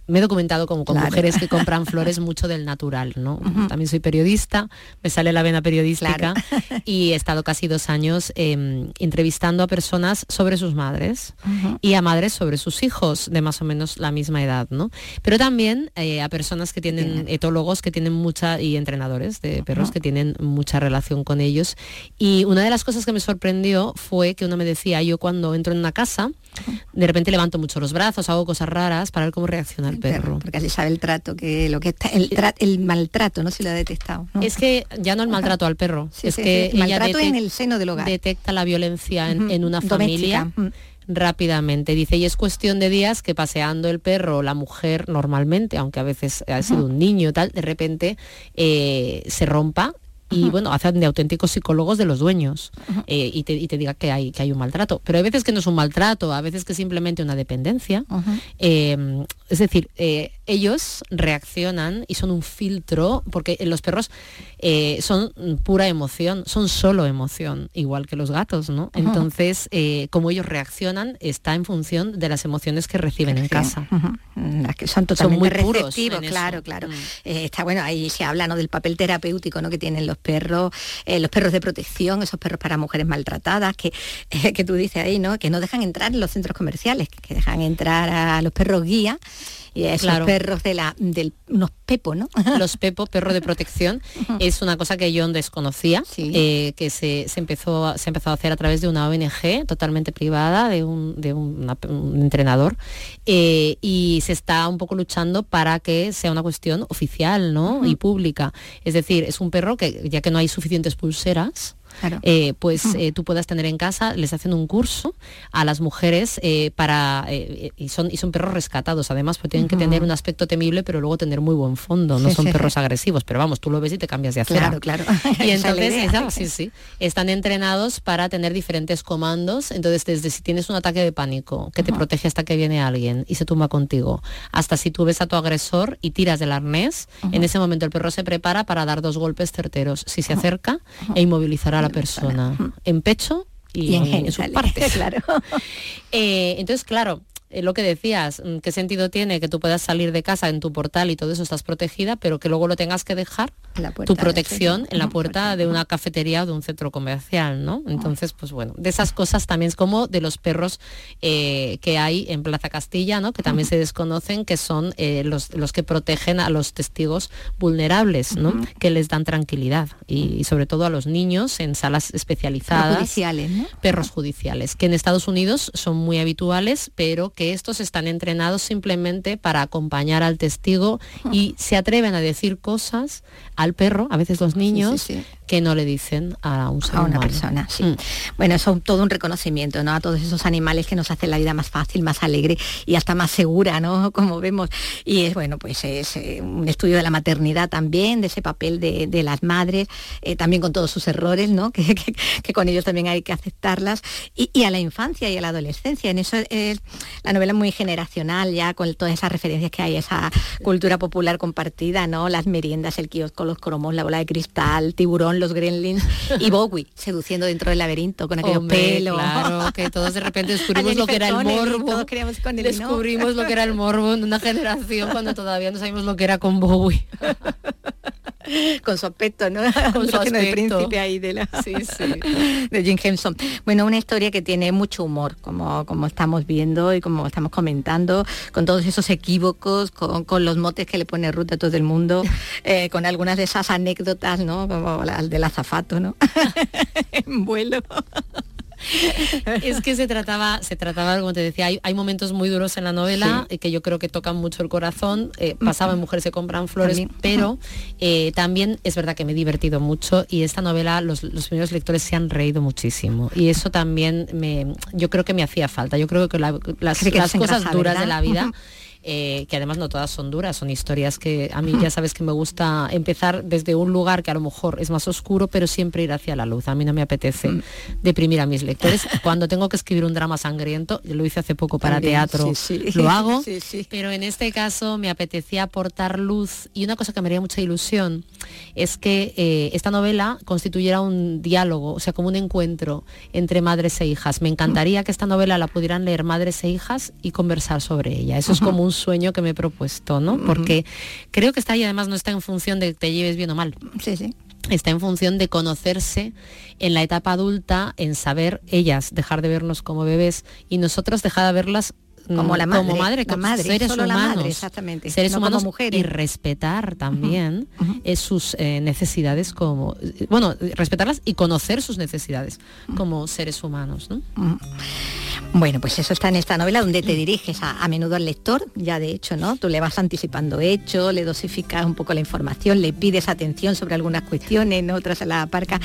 me he documentado como con mujeres que compran (laughs) flores mucho del natural, ¿no? También soy periodista, me sale la vena periodística (laughs) y he estado casi dos años em, entrevistando a personas sobre sus madres y a madres sobre sus hijos de más o menos la misma edad, ¿no? Pero también eh, a personas que tienen etólogos que tienen mucha y entrenadores de perros que tienen mucha relación con ellos. Y una de las cosas que me sorprendió fue que uno me decía, yo cuando entro en una casa, de repente levanto mucho los brazos, hago cosas raras para ver cómo reacciona el, perro. Porque así sabe el trato, que lo que está, el, el maltrato, no se lo ha detectado. Es que ya no el maltrato al perro, es que el maltrato en el seno del hogar. Detecta la violencia en, una familia rápidamente. Dice, y es cuestión de días que paseando el perro, la mujer normalmente, aunque a veces ha sido un niño tal, de repente eh, se rompa y bueno, hacen de auténticos psicólogos de los dueños eh, y, te, diga que hay, que hay un maltrato. Pero hay veces que no es un maltrato, a veces que es simplemente una dependencia. Eh, es decir, ellos reaccionan y son un filtro, porque los perros eh, son pura emoción, son solo emoción, igual que los gatos, ¿no? Entonces, eh, como ellos reaccionan está en función de las emociones que reciben en casa. Las que son totalmente muy receptivos, claro, claro. Mm. Eh, está bueno, ahí se habla ¿no? del papel terapéutico ¿no? que tienen los perros, los perros de protección, esos perros para mujeres maltratadas, que, (laughs) que tú dices ahí, ¿no? Que no dejan entrar en los centros comerciales, que dejan entrar a los perros guía y esos perros de la, del, unos pepo, ¿no? (laughs) Los pepo, perro de protección, es una cosa que yo desconocía, eh, que se, empezó, se empezó a hacer a través de una ONG totalmente privada, de un, de un entrenador, eh, y se está un poco luchando para que sea una cuestión oficial ¿no? y pública. Es decir, es un perro que ya que no hay suficientes pulseras, eh, pues eh, tú puedas tener en casa, les hacen un curso a las mujeres eh, para, y, son, y son perros rescatados además, porque tienen que tener un aspecto temible, pero luego tener muy buen fondo, no son perros agresivos, pero vamos, tú lo ves y te cambias de acera. Claro, claro. (laughs) Y (laughs) entonces, sí, sí, están entrenados para tener diferentes comandos, entonces desde si tienes un ataque de pánico, que te protege hasta que viene alguien y se tumba contigo, hasta si tú ves a tu agresor y tiras del arnés, en ese momento el perro se prepara para dar dos golpes certeros, si se acerca e inmovilizará la persona en pecho y, en, sus (laughs) partes. claro. Eh, entonces, claro, eh, lo que decías, mm, qué sentido tiene que tú puedas salir de casa en tu portal y todo eso estás protegida, pero que luego lo tengas que dejar tu protección en la puerta de una cafetería o de un centro comercial, ¿no? Entonces, pues bueno, de esas cosas también es como de los perros eh, que hay en Plaza Castilla, ¿no? Que también se desconocen, que son eh, los, que protegen a los testigos vulnerables, ¿no? Que les dan tranquilidad y, sobre todo a los niños en salas especializadas. judiciales, Perros judiciales, que en Estados Unidos son muy habituales, pero que estos están entrenados simplemente para acompañar al testigo y se atreven a decir cosas al perro, a veces los niños, que no le dicen a un ser a una persona. Sí. Mm. Bueno, eso es todo un reconocimiento, ¿no? A todos esos animales que nos hacen la vida más fácil, más alegre y hasta más segura, ¿no? (laughs) Como vemos. Y es bueno, pues es eh, un estudio de la maternidad también, de ese papel de, las madres, eh, también con todos sus errores, ¿no? (laughs) Que, con ellos también hay que aceptarlas. Y, a la infancia y a la adolescencia. En eso es la novela muy generacional, ya con todas esas referencias que hay, esa cultura popular compartida, ¿no? Las meriendas, el kiosco, los cromos, la bola de cristal, tiburón, los gremlins y Bowie seduciendo dentro del laberinto con aquellos pelos. Claro, (laughs) que todos de repente descubrimos lo que era el morbo. descubrimos lo que era el morbo en una generación cuando todavía no sabíamos lo que era con Bowie. (laughs) (laughs) con su aspecto, ¿no? Con su aspecto. El príncipe ahí de la sí, (laughs) sí. de Jim Henson. Bueno, una historia que tiene mucho humor, como, como estamos viendo y como estamos comentando, con todos esos equívocos, con, los motes que le pone Ruth a todo el mundo, (laughs) eh, con algunas de esas anécdotas, ¿no? Como las del azafato, ¿no? en vuelo. (laughs) es que se trataba, se trataba, como te decía, hay, momentos muy duros en la novela que yo creo que tocan mucho el corazón. Eh, pasaba en Mujeres se compran flores, pero eh, también es verdad que me he divertido mucho y esta novela los, primeros lectores se han reído muchísimo. Y eso también me, yo creo que me hacía falta. Yo creo que las, cosas duras de la vida. Eh, que además no todas son duras, son historias que a mí ya sabes que me gusta empezar desde un lugar que a lo mejor es más oscuro, pero siempre ir hacia la luz. A mí no me apetece mm. deprimir a mis lectores. Cuando tengo que escribir un drama sangriento, yo lo hice hace poco para teatro, lo hago, (laughs) pero en este caso me apetecía aportar luz y una cosa que me haría mucha ilusión es que eh, esta novela constituyera un diálogo, o sea, como un encuentro entre madres e hijas. Me encantaría que esta novela la pudieran leer madres e hijas y conversar sobre ella. Eso es como un sueño que me he propuesto, ¿no? Porque creo que está ahí además no está en función de que te lleves bien o mal. Sí, sí está en función de conocerse en la etapa adulta, en saber ellas dejar de vernos como bebés y nosotros dejar de verlas como la madre, como madre, como madre, seres humanos, la madre, exactamente, seres humanos mujeres. y respetar también eh, sus eh, necesidades como, bueno, respetarlas y conocer sus necesidades como seres humanos. ¿no? Bueno, pues eso está en esta novela donde te diriges a, menudo al lector, ya de hecho, ¿no? Tú le vas anticipando hecho, le dosificas un poco la información, le pides atención sobre algunas cuestiones, ¿no? otras a la parca,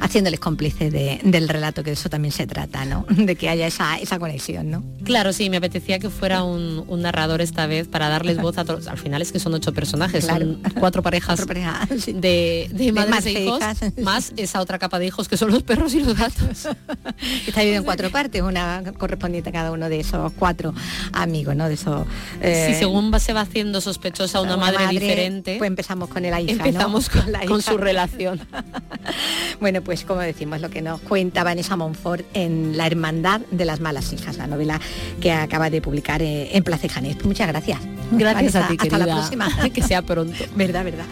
haciéndoles cómplices del relato, que de eso también se trata, ¿no? (laughs) De que haya esa, esa conexión, ¿no? Claro, sí, me apetecía que fuera un, narrador esta vez para darles voz a todos. Al final es que son ocho personajes, son (laughs) cuatro parejas, de, de, madres e hijos, más esa otra capa de hijos que son los perros y los gatos. (laughs) Está dividido en cuatro partes, una correspondiente a cada uno de esos cuatro amigos, ¿no? De esos. Eh, si según se va haciendo sospechosa una, madre, diferente. Pues empezamos con el hija, Empezamos con, la (laughs) con su relación. (laughs) bueno, pues como decimos, lo que nos cuenta Vanessa Monfort en La Hermandad de las Malas Hijas, la novela que acaba de publicar eh, en Plaza Janés. Muchas gracias. Gracias a ti, Hasta la próxima. (laughs) que sea pronto. verdad, verdad.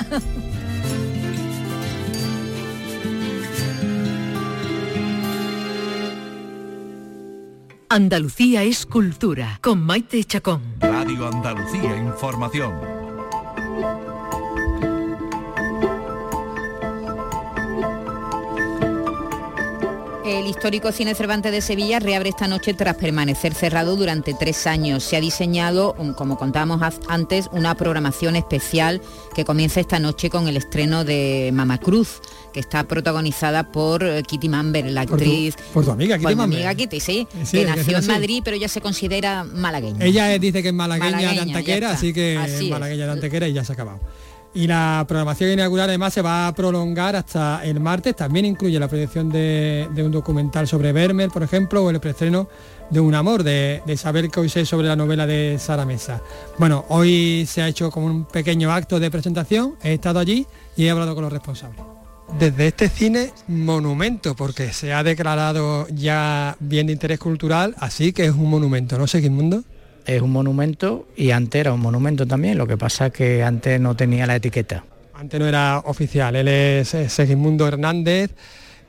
Andalucía es cultura, con Maite Chacón. Radio Andalucía Información. El histórico Cine Cervantes de Sevilla reabre esta noche tras permanecer cerrado durante tres años. Se ha diseñado, como contábamos antes, una programación especial que comienza esta noche con el estreno de Mama Cruz que está protagonizada por eh, Kitty Mamber, la actriz. Por tu, amiga, Kitty Mamber. amiga Kitty, sí, que nació en Madrid, pero ella se considera malagueña. Ella dice que es malagueña, de Antequera, así que malagueña de Antequera y ya se ha acabado. Y la programación inaugural además se va a prolongar hasta el martes. También incluye la proyección de, un documental sobre Vermeer, por ejemplo, o el preestreno de Un amor, de, de Isabel sé sobre la novela de Sara Mesa. Bueno, hoy se ha hecho como un pequeño acto de presentación. He estado allí y he hablado con los responsables desde este cine monumento, porque se ha declarado ya bien de interés cultural, así que es un monumento, ¿no, Seguimundo? Es un monumento y antes era un monumento también, lo que pasa es que antes no tenía la etiqueta. Antes no era oficial, él es Segismundo Hernández,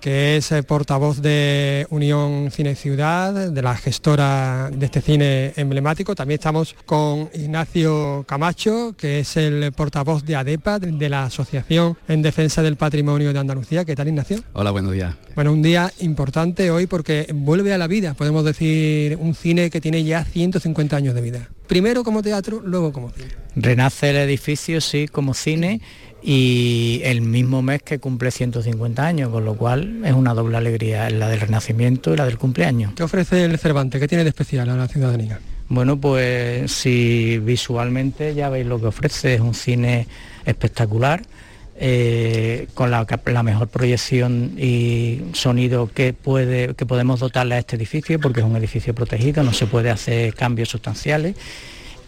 que es portavoz de Unión Cine Ciudad, de la gestora de este cine emblemático. También estamos con Ignacio Camacho, que es el portavoz de ADEPA, de la Asociación en Defensa del Patrimonio de Andalucía. ¿Qué tal, Ignacio? Hola, buenos días. Bueno, un día importante hoy porque vuelve a la vida, podemos decir, un cine que tiene ya 150 años de vida. Primero como teatro, luego como cine. Renace el edificio, sí, como cine y el mismo mes que cumple 150 años, con lo cual es una doble alegría, la del renacimiento y la del cumpleaños. ¿Qué ofrece el Cervantes? ¿Qué tiene de especial a la ciudadanía? Bueno, pues si visualmente ya veis lo que ofrece, es un cine espectacular, eh, con la, mejor proyección y sonido que, puede, que podemos dotarle a este edificio, porque es un edificio protegido, no se puede hacer cambios sustanciales,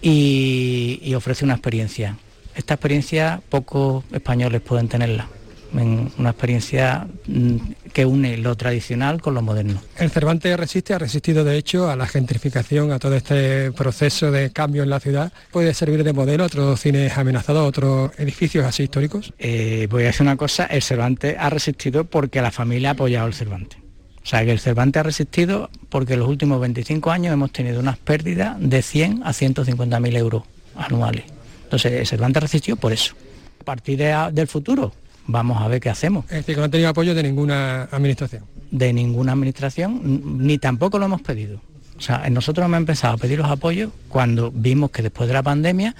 y ofrece una experiencia esta experiencia pocos españoles pueden tenerla. una experiencia mm, que une lo tradicional con lo moderno. El Cervantes resiste, ha resistido de hecho a la gentrificación, a todo este proceso de cambio en la ciudad. ¿Puede servir de modelo a otros cines amenazados, a otros edificios así históricos? Eh, voy a decir una cosa, el Cervantes ha resistido porque la familia ha apoyado el Cervantes. O sea que el Cervantes ha resistido porque en los últimos 25 años hemos tenido unas pérdidas de 100 a 150 mil euros anuales. Entonces Cervantes resistió por eso. A partir del futuro, vamos a ver qué hacemos. Es decir, que no han tenido apoyo de ninguna administración. De ninguna administración, ni tampoco lo hemos pedido. O sea, nosotros hemos empezado a pedir los apoyos cuando vimos que después de la pandemia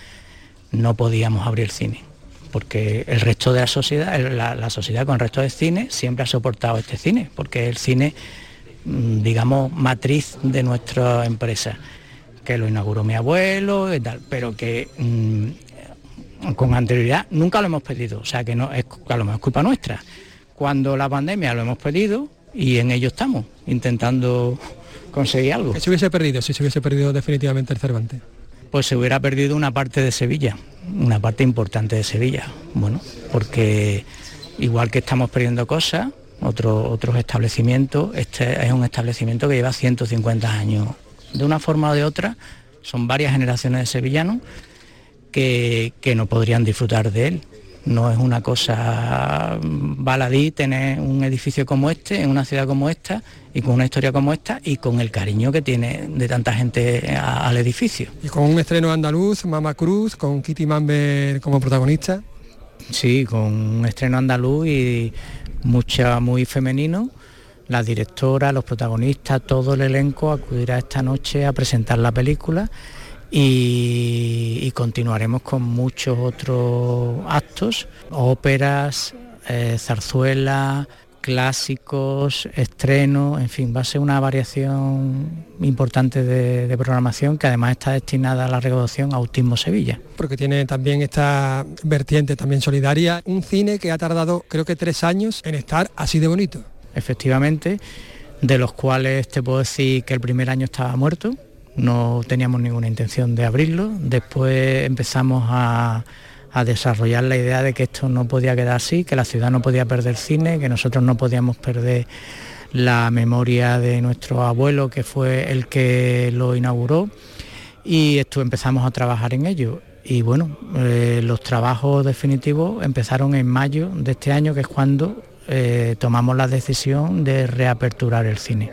no podíamos abrir cine, porque el resto de la sociedad, la, sociedad con el resto de cine siempre ha soportado este cine, porque el cine, mm, digamos, matriz de nuestra empresa, que lo inauguró mi abuelo y tal, pero que mm, con anterioridad nunca lo hemos pedido, o sea que no es a lo mejor culpa nuestra. Cuando la pandemia lo hemos pedido y en ello estamos, intentando conseguir algo. ¿Qué se hubiese perdido si se hubiese perdido definitivamente el Cervantes? Pues se hubiera perdido una parte de Sevilla, una parte importante de Sevilla. Bueno, porque igual que estamos perdiendo cosas, otros establecimientos, este es un establecimiento que lleva 150 años. De una forma o de otra, son varias generaciones de sevillanos que, que no podrían disfrutar de él. No es una cosa baladí tener un edificio como este, en una ciudad como esta, y con una historia como esta, y con el cariño que tiene de tanta gente al edificio. Y con un estreno andaluz, Mama Cruz, con Kitty Mamber como protagonista. Sí, con un estreno andaluz y mucha muy femenino. La directora, los protagonistas, todo el elenco acudirá esta noche a presentar la película y, continuaremos con muchos otros actos, óperas, eh, zarzuelas, clásicos, estrenos, en fin, va a ser una variación importante de, programación que además está destinada a la recaudación Autismo Sevilla. Porque tiene también esta vertiente también solidaria, un cine que ha tardado creo que tres años en estar así de bonito. Efectivamente, de los cuales te puedo decir que el primer año estaba muerto, no teníamos ninguna intención de abrirlo. Después empezamos a, desarrollar la idea de que esto no podía quedar así, que la ciudad no podía perder cine, que nosotros no podíamos perder la memoria de nuestro abuelo, que fue el que lo inauguró, y esto empezamos a trabajar en ello. Y bueno, eh, los trabajos definitivos empezaron en mayo de este año, que es cuando eh, tomamos la decisión de reaperturar el cine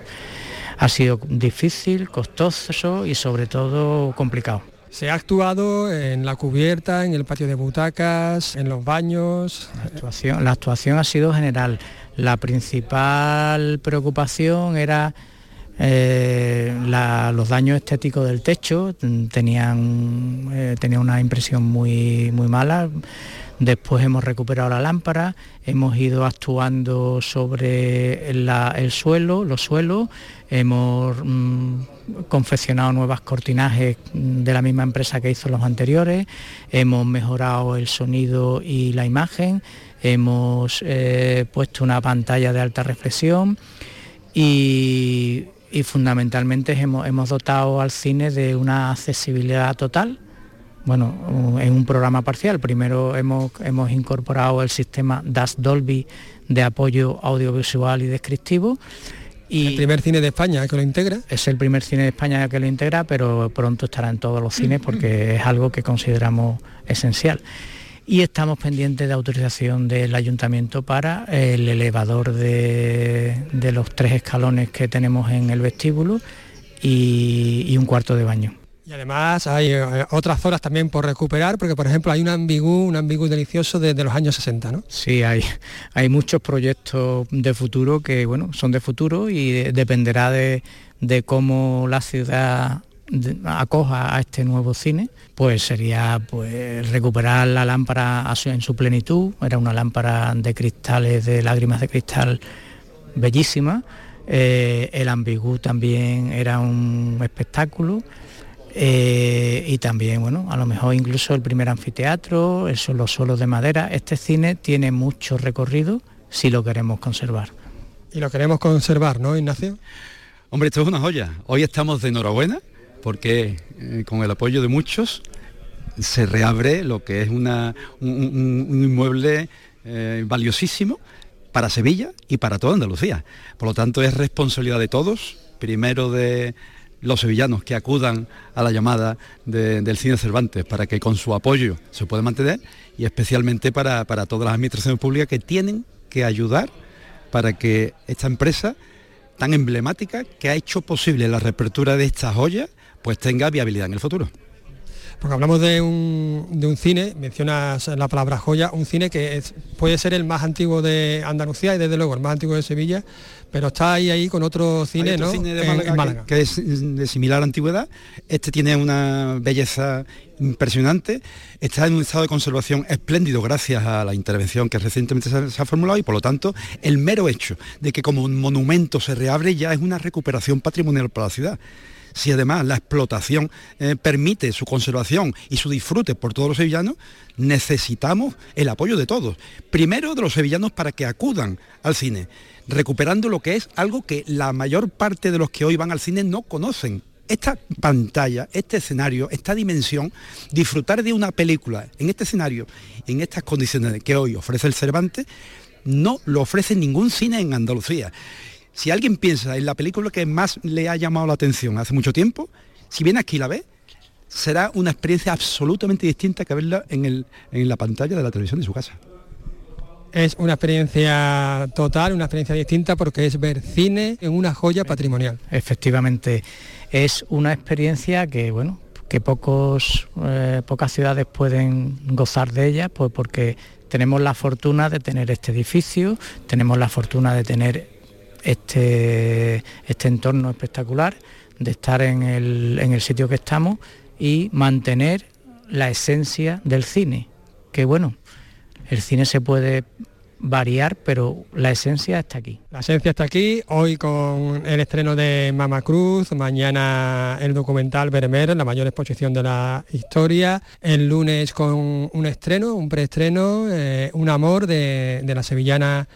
ha sido difícil, costoso y sobre todo complicado. Se ha actuado en la cubierta, en el patio de butacas, en los baños. La actuación, ha sido general. La principal preocupación era eh, los daños estéticos del techo, tenían, eh, tenía una impresión muy, muy mala. Después hemos recuperado la lámpara, hemos ido actuando sobre el suelo, los suelos, hemos mm, confeccionado nuevas cortinajes de la misma empresa que hizo los anteriores, hemos mejorado el sonido y la imagen, hemos eh, puesto una pantalla de alta reflexión y, fundamentalmente hemos, hemos dotado al cine de una accesibilidad total bueno, en un programa parcial. Primero hemos, hemos incorporado el sistema DAS Dolby de apoyo audiovisual y descriptivo. Y el primer cine de España que lo integra. Es el primer cine de España que lo integra, pero pronto estará en todos los cines porque es algo que consideramos esencial. Y estamos pendientes de autorización del ayuntamiento para el elevador de, los tres escalones que tenemos en el vestíbulo y un cuarto de baño. Y además hay eh, otras zonas también por recuperar, porque por ejemplo hay un ambigú, un ambigú delicioso desde los años 60, ¿no? Sí, hay, hay muchos proyectos de futuro que, bueno, son de futuro y dependerá de, cómo la ciudad acoja a este nuevo cine, pues sería pues, recuperar la lámpara en su plenitud, era una lámpara de cristales, de lágrimas de cristal bellísima, eh, el ambigú también era un espectáculo, eh, y también, bueno, a lo mejor incluso el primer anfiteatro, eso, los suelos de madera. Este cine tiene mucho recorrido si lo queremos conservar. Y lo queremos conservar, ¿no, Ignacio? Hombre, esto es una joya. Hoy estamos de enhorabuena porque eh, con el apoyo de muchos se reabre lo que es una, un, inmueble eh, valiosísimo para Sevilla y para toda Andalucía. Por lo tanto, es responsabilidad de todos, primero de los sevillanos que acudan a la llamada del cine Cervantes para que con su apoyo se pueda mantener y especialmente para, todas las administraciones públicas que tienen que ayudar para que esta empresa tan emblemática que ha hecho posible la reapertura de estas joyas pues tenga viabilidad en el futuro. Porque hablamos de un, de un cine, mencionas la palabra joya, un cine que puede ser el más antiguo de Andalucía y desde luego el más antiguo de Sevilla, pero está ahí ahí con otro cine, ¿no? de Málaga, Que, es de similar antigüedad. Este tiene una belleza impresionante, está en un estado de conservación espléndido gracias a la intervención que recientemente se, ha formulado y por lo tanto el mero hecho de que como un monumento se reabre ya es una recuperación patrimonial para la ciudad si además la explotación eh, permite su conservación y su disfrute por todos los sevillanos, necesitamos el apoyo de todos. Primero de los sevillanos para que acudan al cine, recuperando lo que es algo que la mayor parte de los que hoy van al cine no conocen. Esta pantalla, este escenario, esta dimensión, disfrutar de una película en este escenario, en estas condiciones que hoy ofrece el Cervantes, no lo ofrece ningún cine en Andalucía. Si alguien piensa en la película que más le ha llamado la atención hace mucho tiempo, si viene aquí y la ve, será una experiencia absolutamente distinta que verla en, en la pantalla de la televisión de su casa es una experiencia total, una experiencia distinta porque es ver cine en una joya patrimonial. Efectivamente, es una experiencia que, bueno, que pocos, eh, pocas ciudades pueden gozar de ella, pues porque tenemos la fortuna de tener este edificio, tenemos la fortuna de tener este, este entorno espectacular, de estar en el, en el sitio que estamos y mantener la esencia del cine, que bueno, el cine se puede variar, pero la esencia está aquí. La esencia está aquí, hoy con el estreno de Mama Cruz, mañana el documental Beremer, la mayor exposición de la historia, el lunes con un estreno, un preestreno, eh, Un amor de, de la sevillana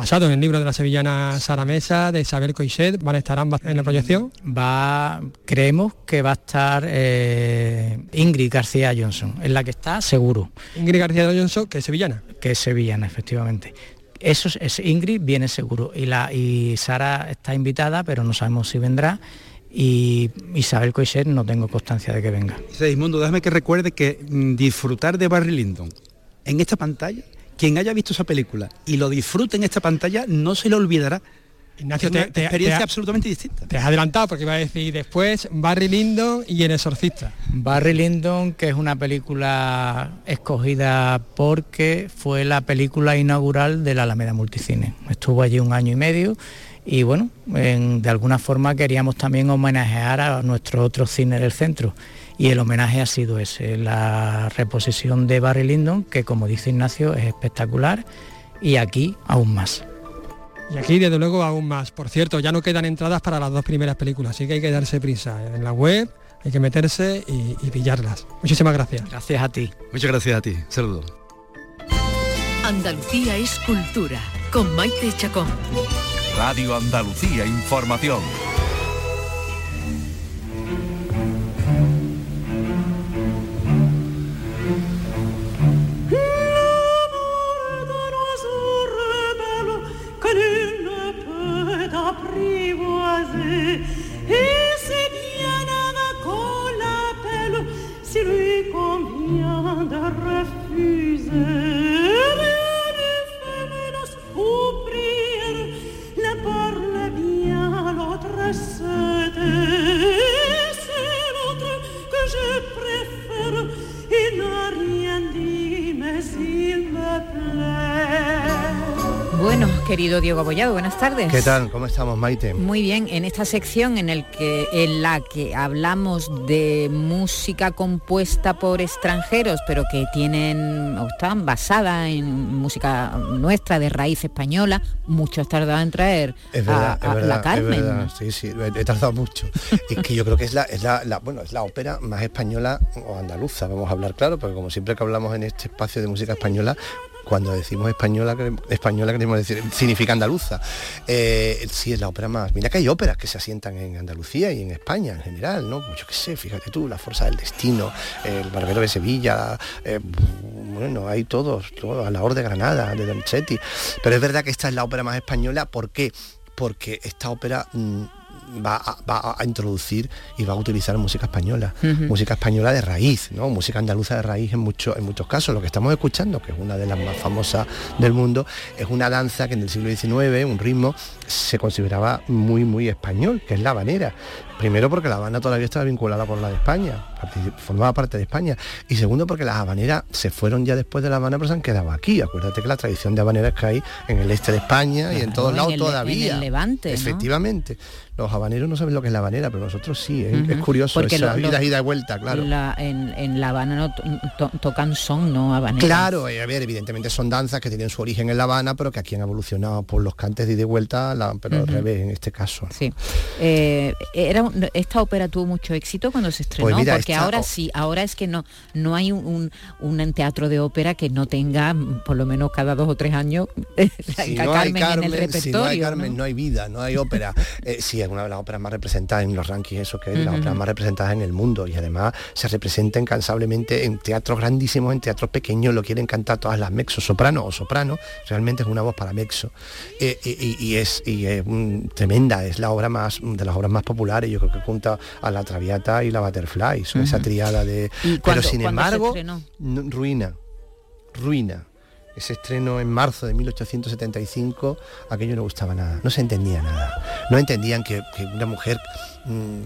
basado en el libro de la sevillana Sara Mesa, de Isabel Coixet, ¿van a estar ambas en la proyección? Va, creemos que va a estar eh, Ingrid García Johnson, en la que está seguro. Ingrid García Johnson, que es sevillana. Que es sevillana, efectivamente. Eso es, Ingrid viene seguro y, la, y Sara está invitada, pero no sabemos si vendrá y Isabel Coixet no tengo constancia de que venga. Seismundo, déjame que recuerde que mm, disfrutar de Barry Lyndon en esta pantalla quien haya visto esa película y lo disfrute en esta pantalla no se le olvidará. Ignacio, es una experiencia absolutamente distinta. Te has adelantado porque iba a decir después Barry Lyndon y El Exorcista. Barry Lyndon, que es una película escogida porque fue la película inaugural de la Alameda Multicine. Estuvo allí un año y medio y bueno, de alguna forma queríamos también homenajear a nuestro otro cine del centro y el homenaje ha sido ese, la reposición de Barry Lyndon, que como dice Ignacio es espectacular, y aquí aún más. Y aquí desde luego aún más. Por cierto, ya no quedan entradas para las dos primeras películas, así que hay que darse prisa. En la web hay que meterse y, pillarlas. Muchísimas gracias. Gracias a ti. Muchas gracias a ti. Saludos. Andalucía es cultura, con Maite Chacón. Radio Andalucía Información. say querido Diego Abollado. Buenas tardes. ¿Qué tal? ¿Cómo estamos, Maite? Muy bien, en esta sección en, el que, en la que hablamos de música compuesta por extranjeros, pero que tienen o están basada en música nuestra de raíz española, mucho has tardado en traer a, la Carmen. sí, sí, he tardado mucho. es que yo creo que es la, es la, bueno, es la ópera más española o andaluza, vamos a hablar claro, porque como siempre que hablamos en este espacio de música española, cuando decimos española, española queremos decir, significa andaluza. Eh, sí, es la ópera más. Mira que hay óperas que se asientan en Andalucía y en España en general, ¿no? Yo qué sé, fíjate tú, La Fuerza del Destino, El Barbero de Sevilla, eh, bueno, hay todos, todos, a la Hora de Granada, de Donizetti. Pero es verdad que esta es la ópera más española, ¿por qué? Porque esta ópera mm, va a, introducir y va a utilizar música española, música española de raíz, ¿no? música andaluza de raíz en, muchos en muchos casos. Lo que estamos escuchando, que es una de las más famosas del mundo, es una danza que en el siglo XIX, un ritmo, se consideraba muy, muy español, que es la habanera Primero porque La Habana todavía estaba vinculada con la de España, formaba parte de España. Y segundo porque las habaneras se fueron ya después de La Habana, pero se han quedado aquí. Acuérdate que la tradición de habaneras que hay en el este de España y en todos lados todavía. En el Levante. Efectivamente. Los habaneros no saben lo que es la habanera, pero nosotros sí. ¿eh? Es curioso Porque esa ida, ida y vuelta, claro. en, La Habana no tocan son, no habaneras. Claro, eh, a ver, evidentemente son danzas que tienen su origen en La Habana, pero que aquí han evolucionado por los cantes de ida y vuelta, pero al revés en este caso. Sí. Eh, era, esta ópera tuvo mucho éxito cuando se estrenó, pues porque ahora sí, ahora es que no, no hay un, un, teatro de ópera que no tenga, mm, por lo menos cada dos o tres años, (laughs) si no Carmen, en el repertorio. Si no hay Carmen, ¿no? hay vida, no hay ópera. (laughs) Eh, sí, es una de las óperas más representadas en los rankings, eso que es la ópera más representada en el mundo y además se representa incansablemente en teatros grandísimos, en teatros pequeños, lo quieren cantar todas las mexos, soprano o soprano, realmente es una voz para mexo. Eh, y, es, y es tremenda, es la obra más de las obras más populares, yo creo que junta a la Traviata y la Butterfly, son esa triada de... Pero sin embargo, ruina, ruina. Ese estreno en marzo de 1875, aquello no gustaba nada, no se entendía nada. No entendían que, que una mujer Mm,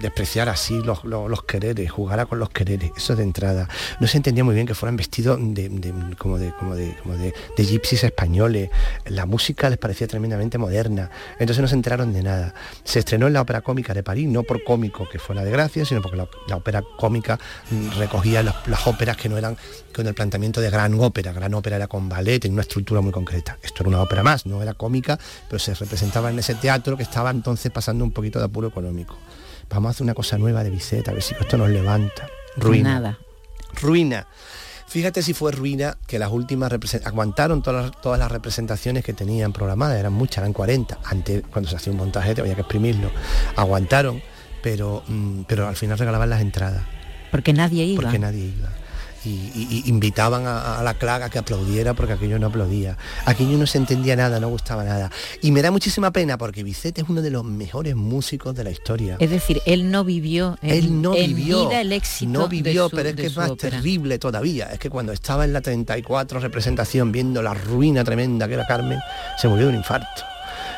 despreciar así los, quereres, jugara con los quereres, eso de entrada. No se entendía muy bien que fueran vestidos de, como de como de como de, gypsies españoles. La música les parecía tremendamente moderna. Entonces no se enteraron de nada. Se estrenó en la ópera cómica de París, no por cómico que fue la de Gracia, sino porque la, ópera cómica mm, recogía las, las, óperas que no eran con el planteamiento de gran ópera. Gran ópera era con ballet, en una estructura muy concreta. Esto era una ópera más, no era cómica, pero se representaba en ese teatro que estaba entonces pasando un poquito de apuro con Vamos a hacer una cosa nueva de Viceta, a ver si esto nos levanta. Ruina. Nada. Ruina. Fíjate si fue ruina que las últimas aguantaron todas las, todas las representaciones que tenían programadas, eran muchas, eran 40. Antes, cuando se hacía un montaje, había que exprimirlo. Aguantaron, pero, mm, pero al final regalaban las entradas. Porque nadie iba. Porque nadie iba y, invitaban a, la claga que aplaudiera porque aquello no aplaudía. Aquello no se entendía nada, no gustaba nada. Y me da muchísima pena porque Vicente es uno de los mejores músicos de la historia. Es decir, él no vivió él no vivió, el éxito. No vivió, pero es que es más terrible todavía. Es que cuando estaba en la 34 representación viendo la ruina tremenda que era Carmen, se murió de un infarto.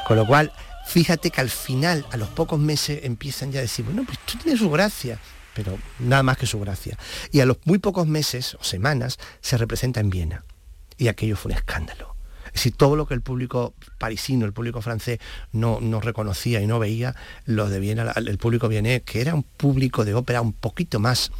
Con lo cual, fíjate que al final, a los pocos meses, empiezan ya a decir, bueno, pues tú tienes su gracia pero nada más que su gracia. Y a los muy pocos meses o semanas se representa en Viena. Y aquello fue un escándalo. Es decir, todo lo que el público parisino, el público francés no, no reconocía y no veía, los de Viena, el público vienés, que era un público de ópera un poquito más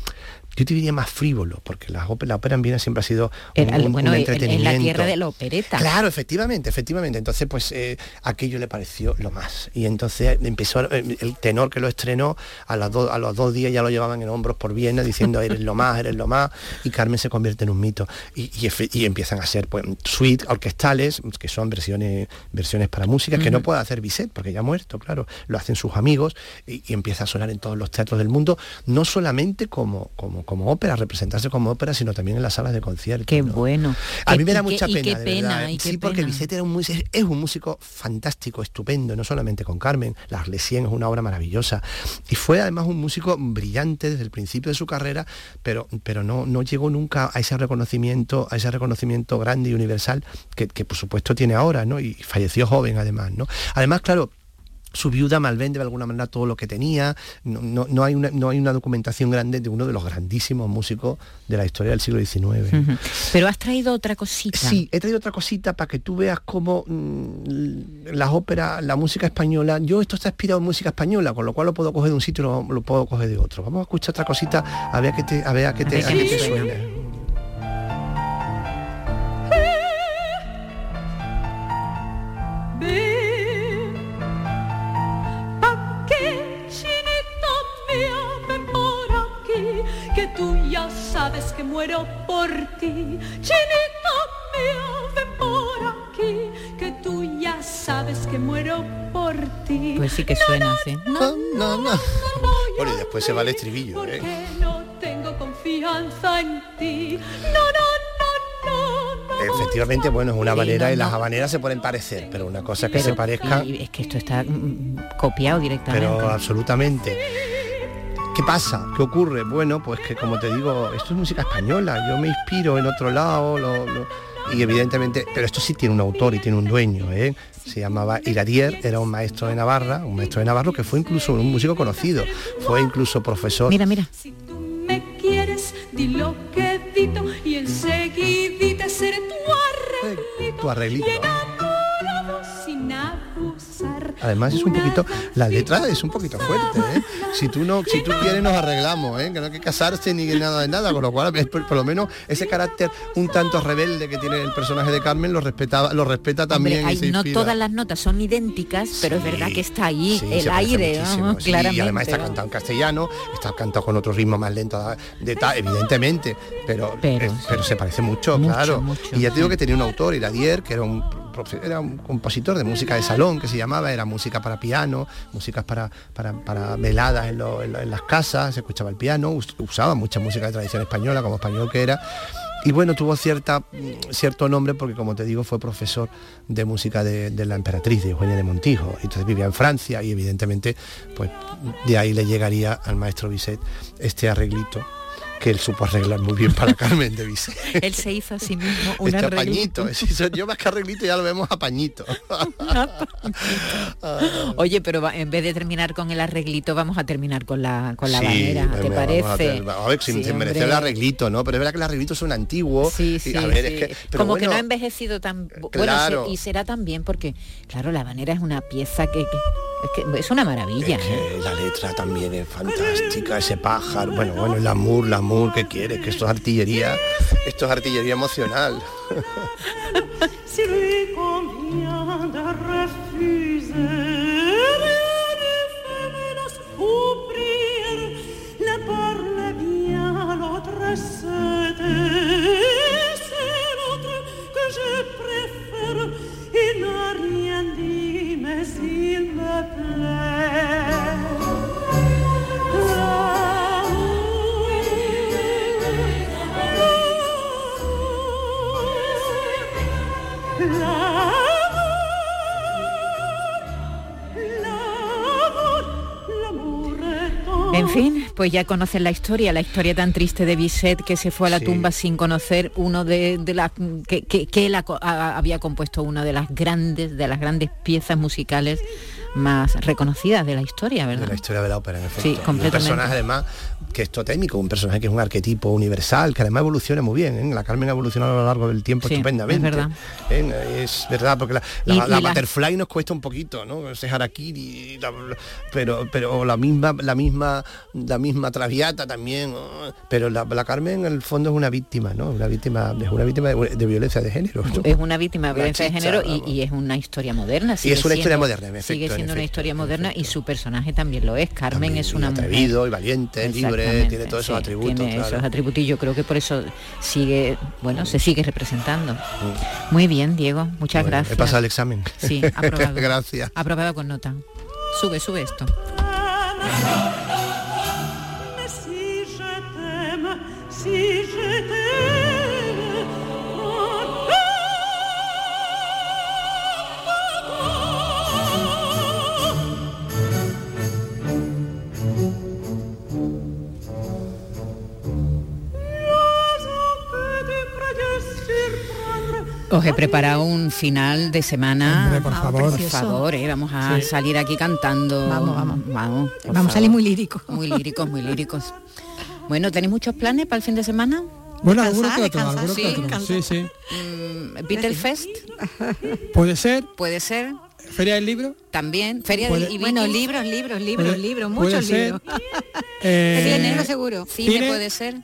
yo te diría más frívolo, porque la ópera, la ópera en Viena siempre ha sido un, bueno, entretenimiento. En la tierra de la opereta. Claro, efectivamente, efectivamente. Entonces, pues eh, aquello le pareció lo más. Y entonces empezó eh, el tenor que lo estrenó, a, a los dos días ya lo llevaban en hombros por Viena diciendo eres lo más, eres lo más, y Carmen se convierte en un mito. Y, empiezan a ser pues suites orquestales, que son versiones, versiones para música, que no puede hacer Bizet, porque ya ha muerto, claro, lo hacen sus amigos, y, y empieza a sonar en todos los teatros del mundo, no solamente como, como como ópera, representarse como ópera, sino también en las salas de concierto. Qué bueno. A mí me da mucha pena, pena sí, porque Vicente era un, es un músico fantástico, estupendo, no solamente con Carmen, Las Lesien es una obra maravillosa. Y fue además un músico brillante desde el principio de su carrera, pero, pero no, no llegó nunca a ese reconocimiento, a ese reconocimiento grande y universal que, que por supuesto tiene ahora, ¿no? Y falleció joven además, ¿no? Además, claro, su viuda malvende de alguna manera todo lo que tenía, no, hay una, no hay una documentación grande de uno de los grandísimos músicos de la historia del siglo XIX. Pero has traído otra cosita. Sí, he traído otra cosita para que tú veas cómo mm, las óperas, la música española, yo esto está inspirado en música española, con lo cual lo puedo coger de un sitio y lo, puedo coger de otro. Vamos a escuchar otra cosita a ver a qué te, a ver a qué te, suena. Sabes que muero por ti. Chinita mía, ven por aquí, que tú ya sabes que muero por ti. Pues sí que suena así. No, no, no. Bueno, y después se va el estribillo, ¿eh? no tengo confianza en ti. No, no, Efectivamente, bueno, es una manera y las habaneras se pueden parecer, pero una cosa que se parezca Es que esto está mm, copiado directamente. Pero absolutamente. ¿Qué pasa? ¿Qué ocurre? Bueno, pues que como te digo, esto es música española, yo me inspiro en otro lado, y evidentemente, pero esto sí tiene un autor y tiene un dueño, ¿eh? se llamaba Iradier, era un maestro de Navarra, un maestro de Navarro que fue incluso un músico conocido, fue incluso profesor. Mira, mira. Si tú me quieres, di lo que dito y enseguidita seré tu arreglito. Tu arreglito. Además es un poquito, la letra es un poquito fuerte, ¿eh? Si tú no, si tú quieres nos arreglamos, ¿eh? Que no hay que casarse ni nada de nada, con lo cual es por, por lo menos ese carácter un tanto rebelde que tiene el personaje de Carmen lo respetaba, lo respeta también. Hombre, hay- no todas las notas son idénticas, pero es verdad que está ahí Sí, el aire, sí, claramente. Y además está cantado en castellano, está cantado con otro ritmo más lento de tal, evidentemente, pero, Pero, eh, pero se parece mucho, Mucho, claro. mucho, y ya te digo que tenía un autor, Iradier, que era un era un compositor de música de salón que se llamaba, era música para piano, músicas para, para, para veladas en, lo- en las casas, se escuchaba el piano, us- usaba mucha música de tradición española, como español que era. Y bueno, tuvo cierta, mm, cierto nombre porque, como te digo, fue profesor de música de, de la emperatriz, de Eugenia de Montijo. Entonces vivía en Francia y evidentemente, pues de ahí le llegaría al maestro Bizet este arreglito que él supo arreglar muy bien para Carmen de Bizet. (laughs) Él se hizo a sí mismo un Este arreglito. yo más que arreglito ya lo vemos a pañito. (laughs) Oye, pero en vez de terminar con el arreglito, vamos a terminar con la con la Sí, banera, ¿te a parece? A, ver, Sí, sin merecer hombre. el arreglito, ¿no? Pero es verdad que el arreglito es un antiguo. Sí, y, sí, a ver, sí. es que. pero Como que no ha envejecido tan Claro. bueno se- y será también porque claro la banera es una pieza que, que- es, que es una maravilla Es ¿eh? la letra también es fantástica, ese pájaro, bueno, bueno, el amor, el amor que quiere, que esto es artillería, esto es artillería emocional. (laughs) pues ya conocen la historia la historia tan triste de Bizet que se fue a la Sí. tumba sin conocer uno de, de las que, que- que él había compuesto una de las grandes de las grandes piezas musicales más reconocidas de la historia de verdad la historia de la ópera, en efecto. Sí, Y Un completamente. personaje además que es totémico, un personaje que es un arquetipo universal, que además evoluciona muy bien. ¿eh? La Carmen ha evolucionado a lo largo del tiempo Sí, estupendamente. es verdad. ¿eh? Es verdad, porque la, la, Y- la y la- butterfly nos cuesta un poquito, ¿no? Ese harakiri, pero, pero la misma, la misma, la misma traviata también. ¿no? Pero la, Carmen en el fondo es una víctima, ¿no? Una víctima, es una víctima de, de violencia de género. ¿no? es una víctima de violencia de género y, es una historia moderna Y es una historia moderna, en efecto, sigue en siendo una historia moderna y su personaje también lo es Carmen es una mujer atrevido y valiente, libre, Tiene todos esos atributos. tiene claro. esos atributos y yo creo que por eso sigue, bueno, se sigue representando. Muy bien, Diego, muchas Bueno, gracias. He pasado el examen. Sí, aprobado. (laughs) Gracias. Aprobado con nota. Sube, sube esto. Os he preparado un final de semana. Hombre, por favor. Por favor, eh, vamos a Sí. salir aquí cantando. Vamos, vamos. Vamos, Vamos a salir muy líricos. Muy líricos, muy líricos. Bueno, ¿tenéis muchos planes para el fin de semana? Bueno, algunos que otros, algunos que sí, otros. Sí, sí. Mm, Beatlefest, Puede ser. puede ser. Feria del libro. También. Feria del y Bueno, libros, libros, libros, Puede- libros, puede muchos ser. libros. Eh, libro seguro. Cine, ¿Cine? puede ser.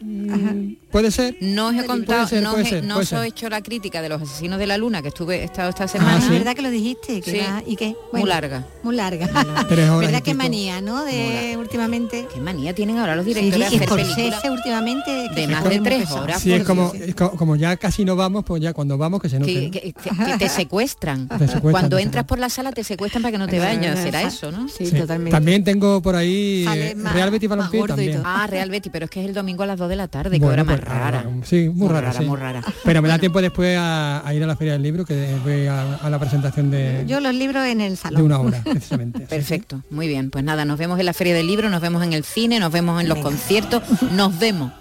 Puede ser. No os he contado, ser, no, os he- ser, no puede os he ser. hecho la crítica de los asesinos de la luna que estuve he estado esta Ah, semana. es verdad que lo dijiste, que Sí. era- ¿y qué? Muy larga. Muy larga. Tres horas ¿Verdad que pico. manía, no? De últimamente. Qué manía tienen ahora los directores de hacer películas últimamente que de más de tres horas. Sí, es como, como ya casi no vamos, pues ya cuando vamos que se note. que, ¿no? que- que- que te secuestran. Cuando entras por la sala te secuestran para que no te vayas. Será eso, ¿no? Sí, Sí. totalmente. También tengo por ahí eh, más- Real Betis Balompié gordo y también. todo. Ah, Real Betty, pero es que es el domingo a las 2 de la tarde, que Bueno, hora más pues, rara. ah, Sí, muy, rara, sí. muy rara. Pero me da tiempo después a, a ir a la Feria del Libro, que voy a, a la presentación de, Yo los libros en el de salón. una hora, precisamente. Que- Perfecto, muy bien. Pues nada, nos vemos en la Feria del Libro, nos vemos en el cine, nos vemos en los conciertos, nos vemos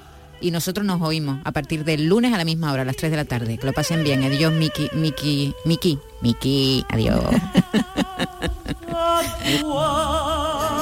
y nosotros nos oímos a partir del lunes a la misma hora, a las 3 de la tarde. Que lo pasen bien. Adiós, Miki, Miki, Miki, Miki. Adiós. (laughs)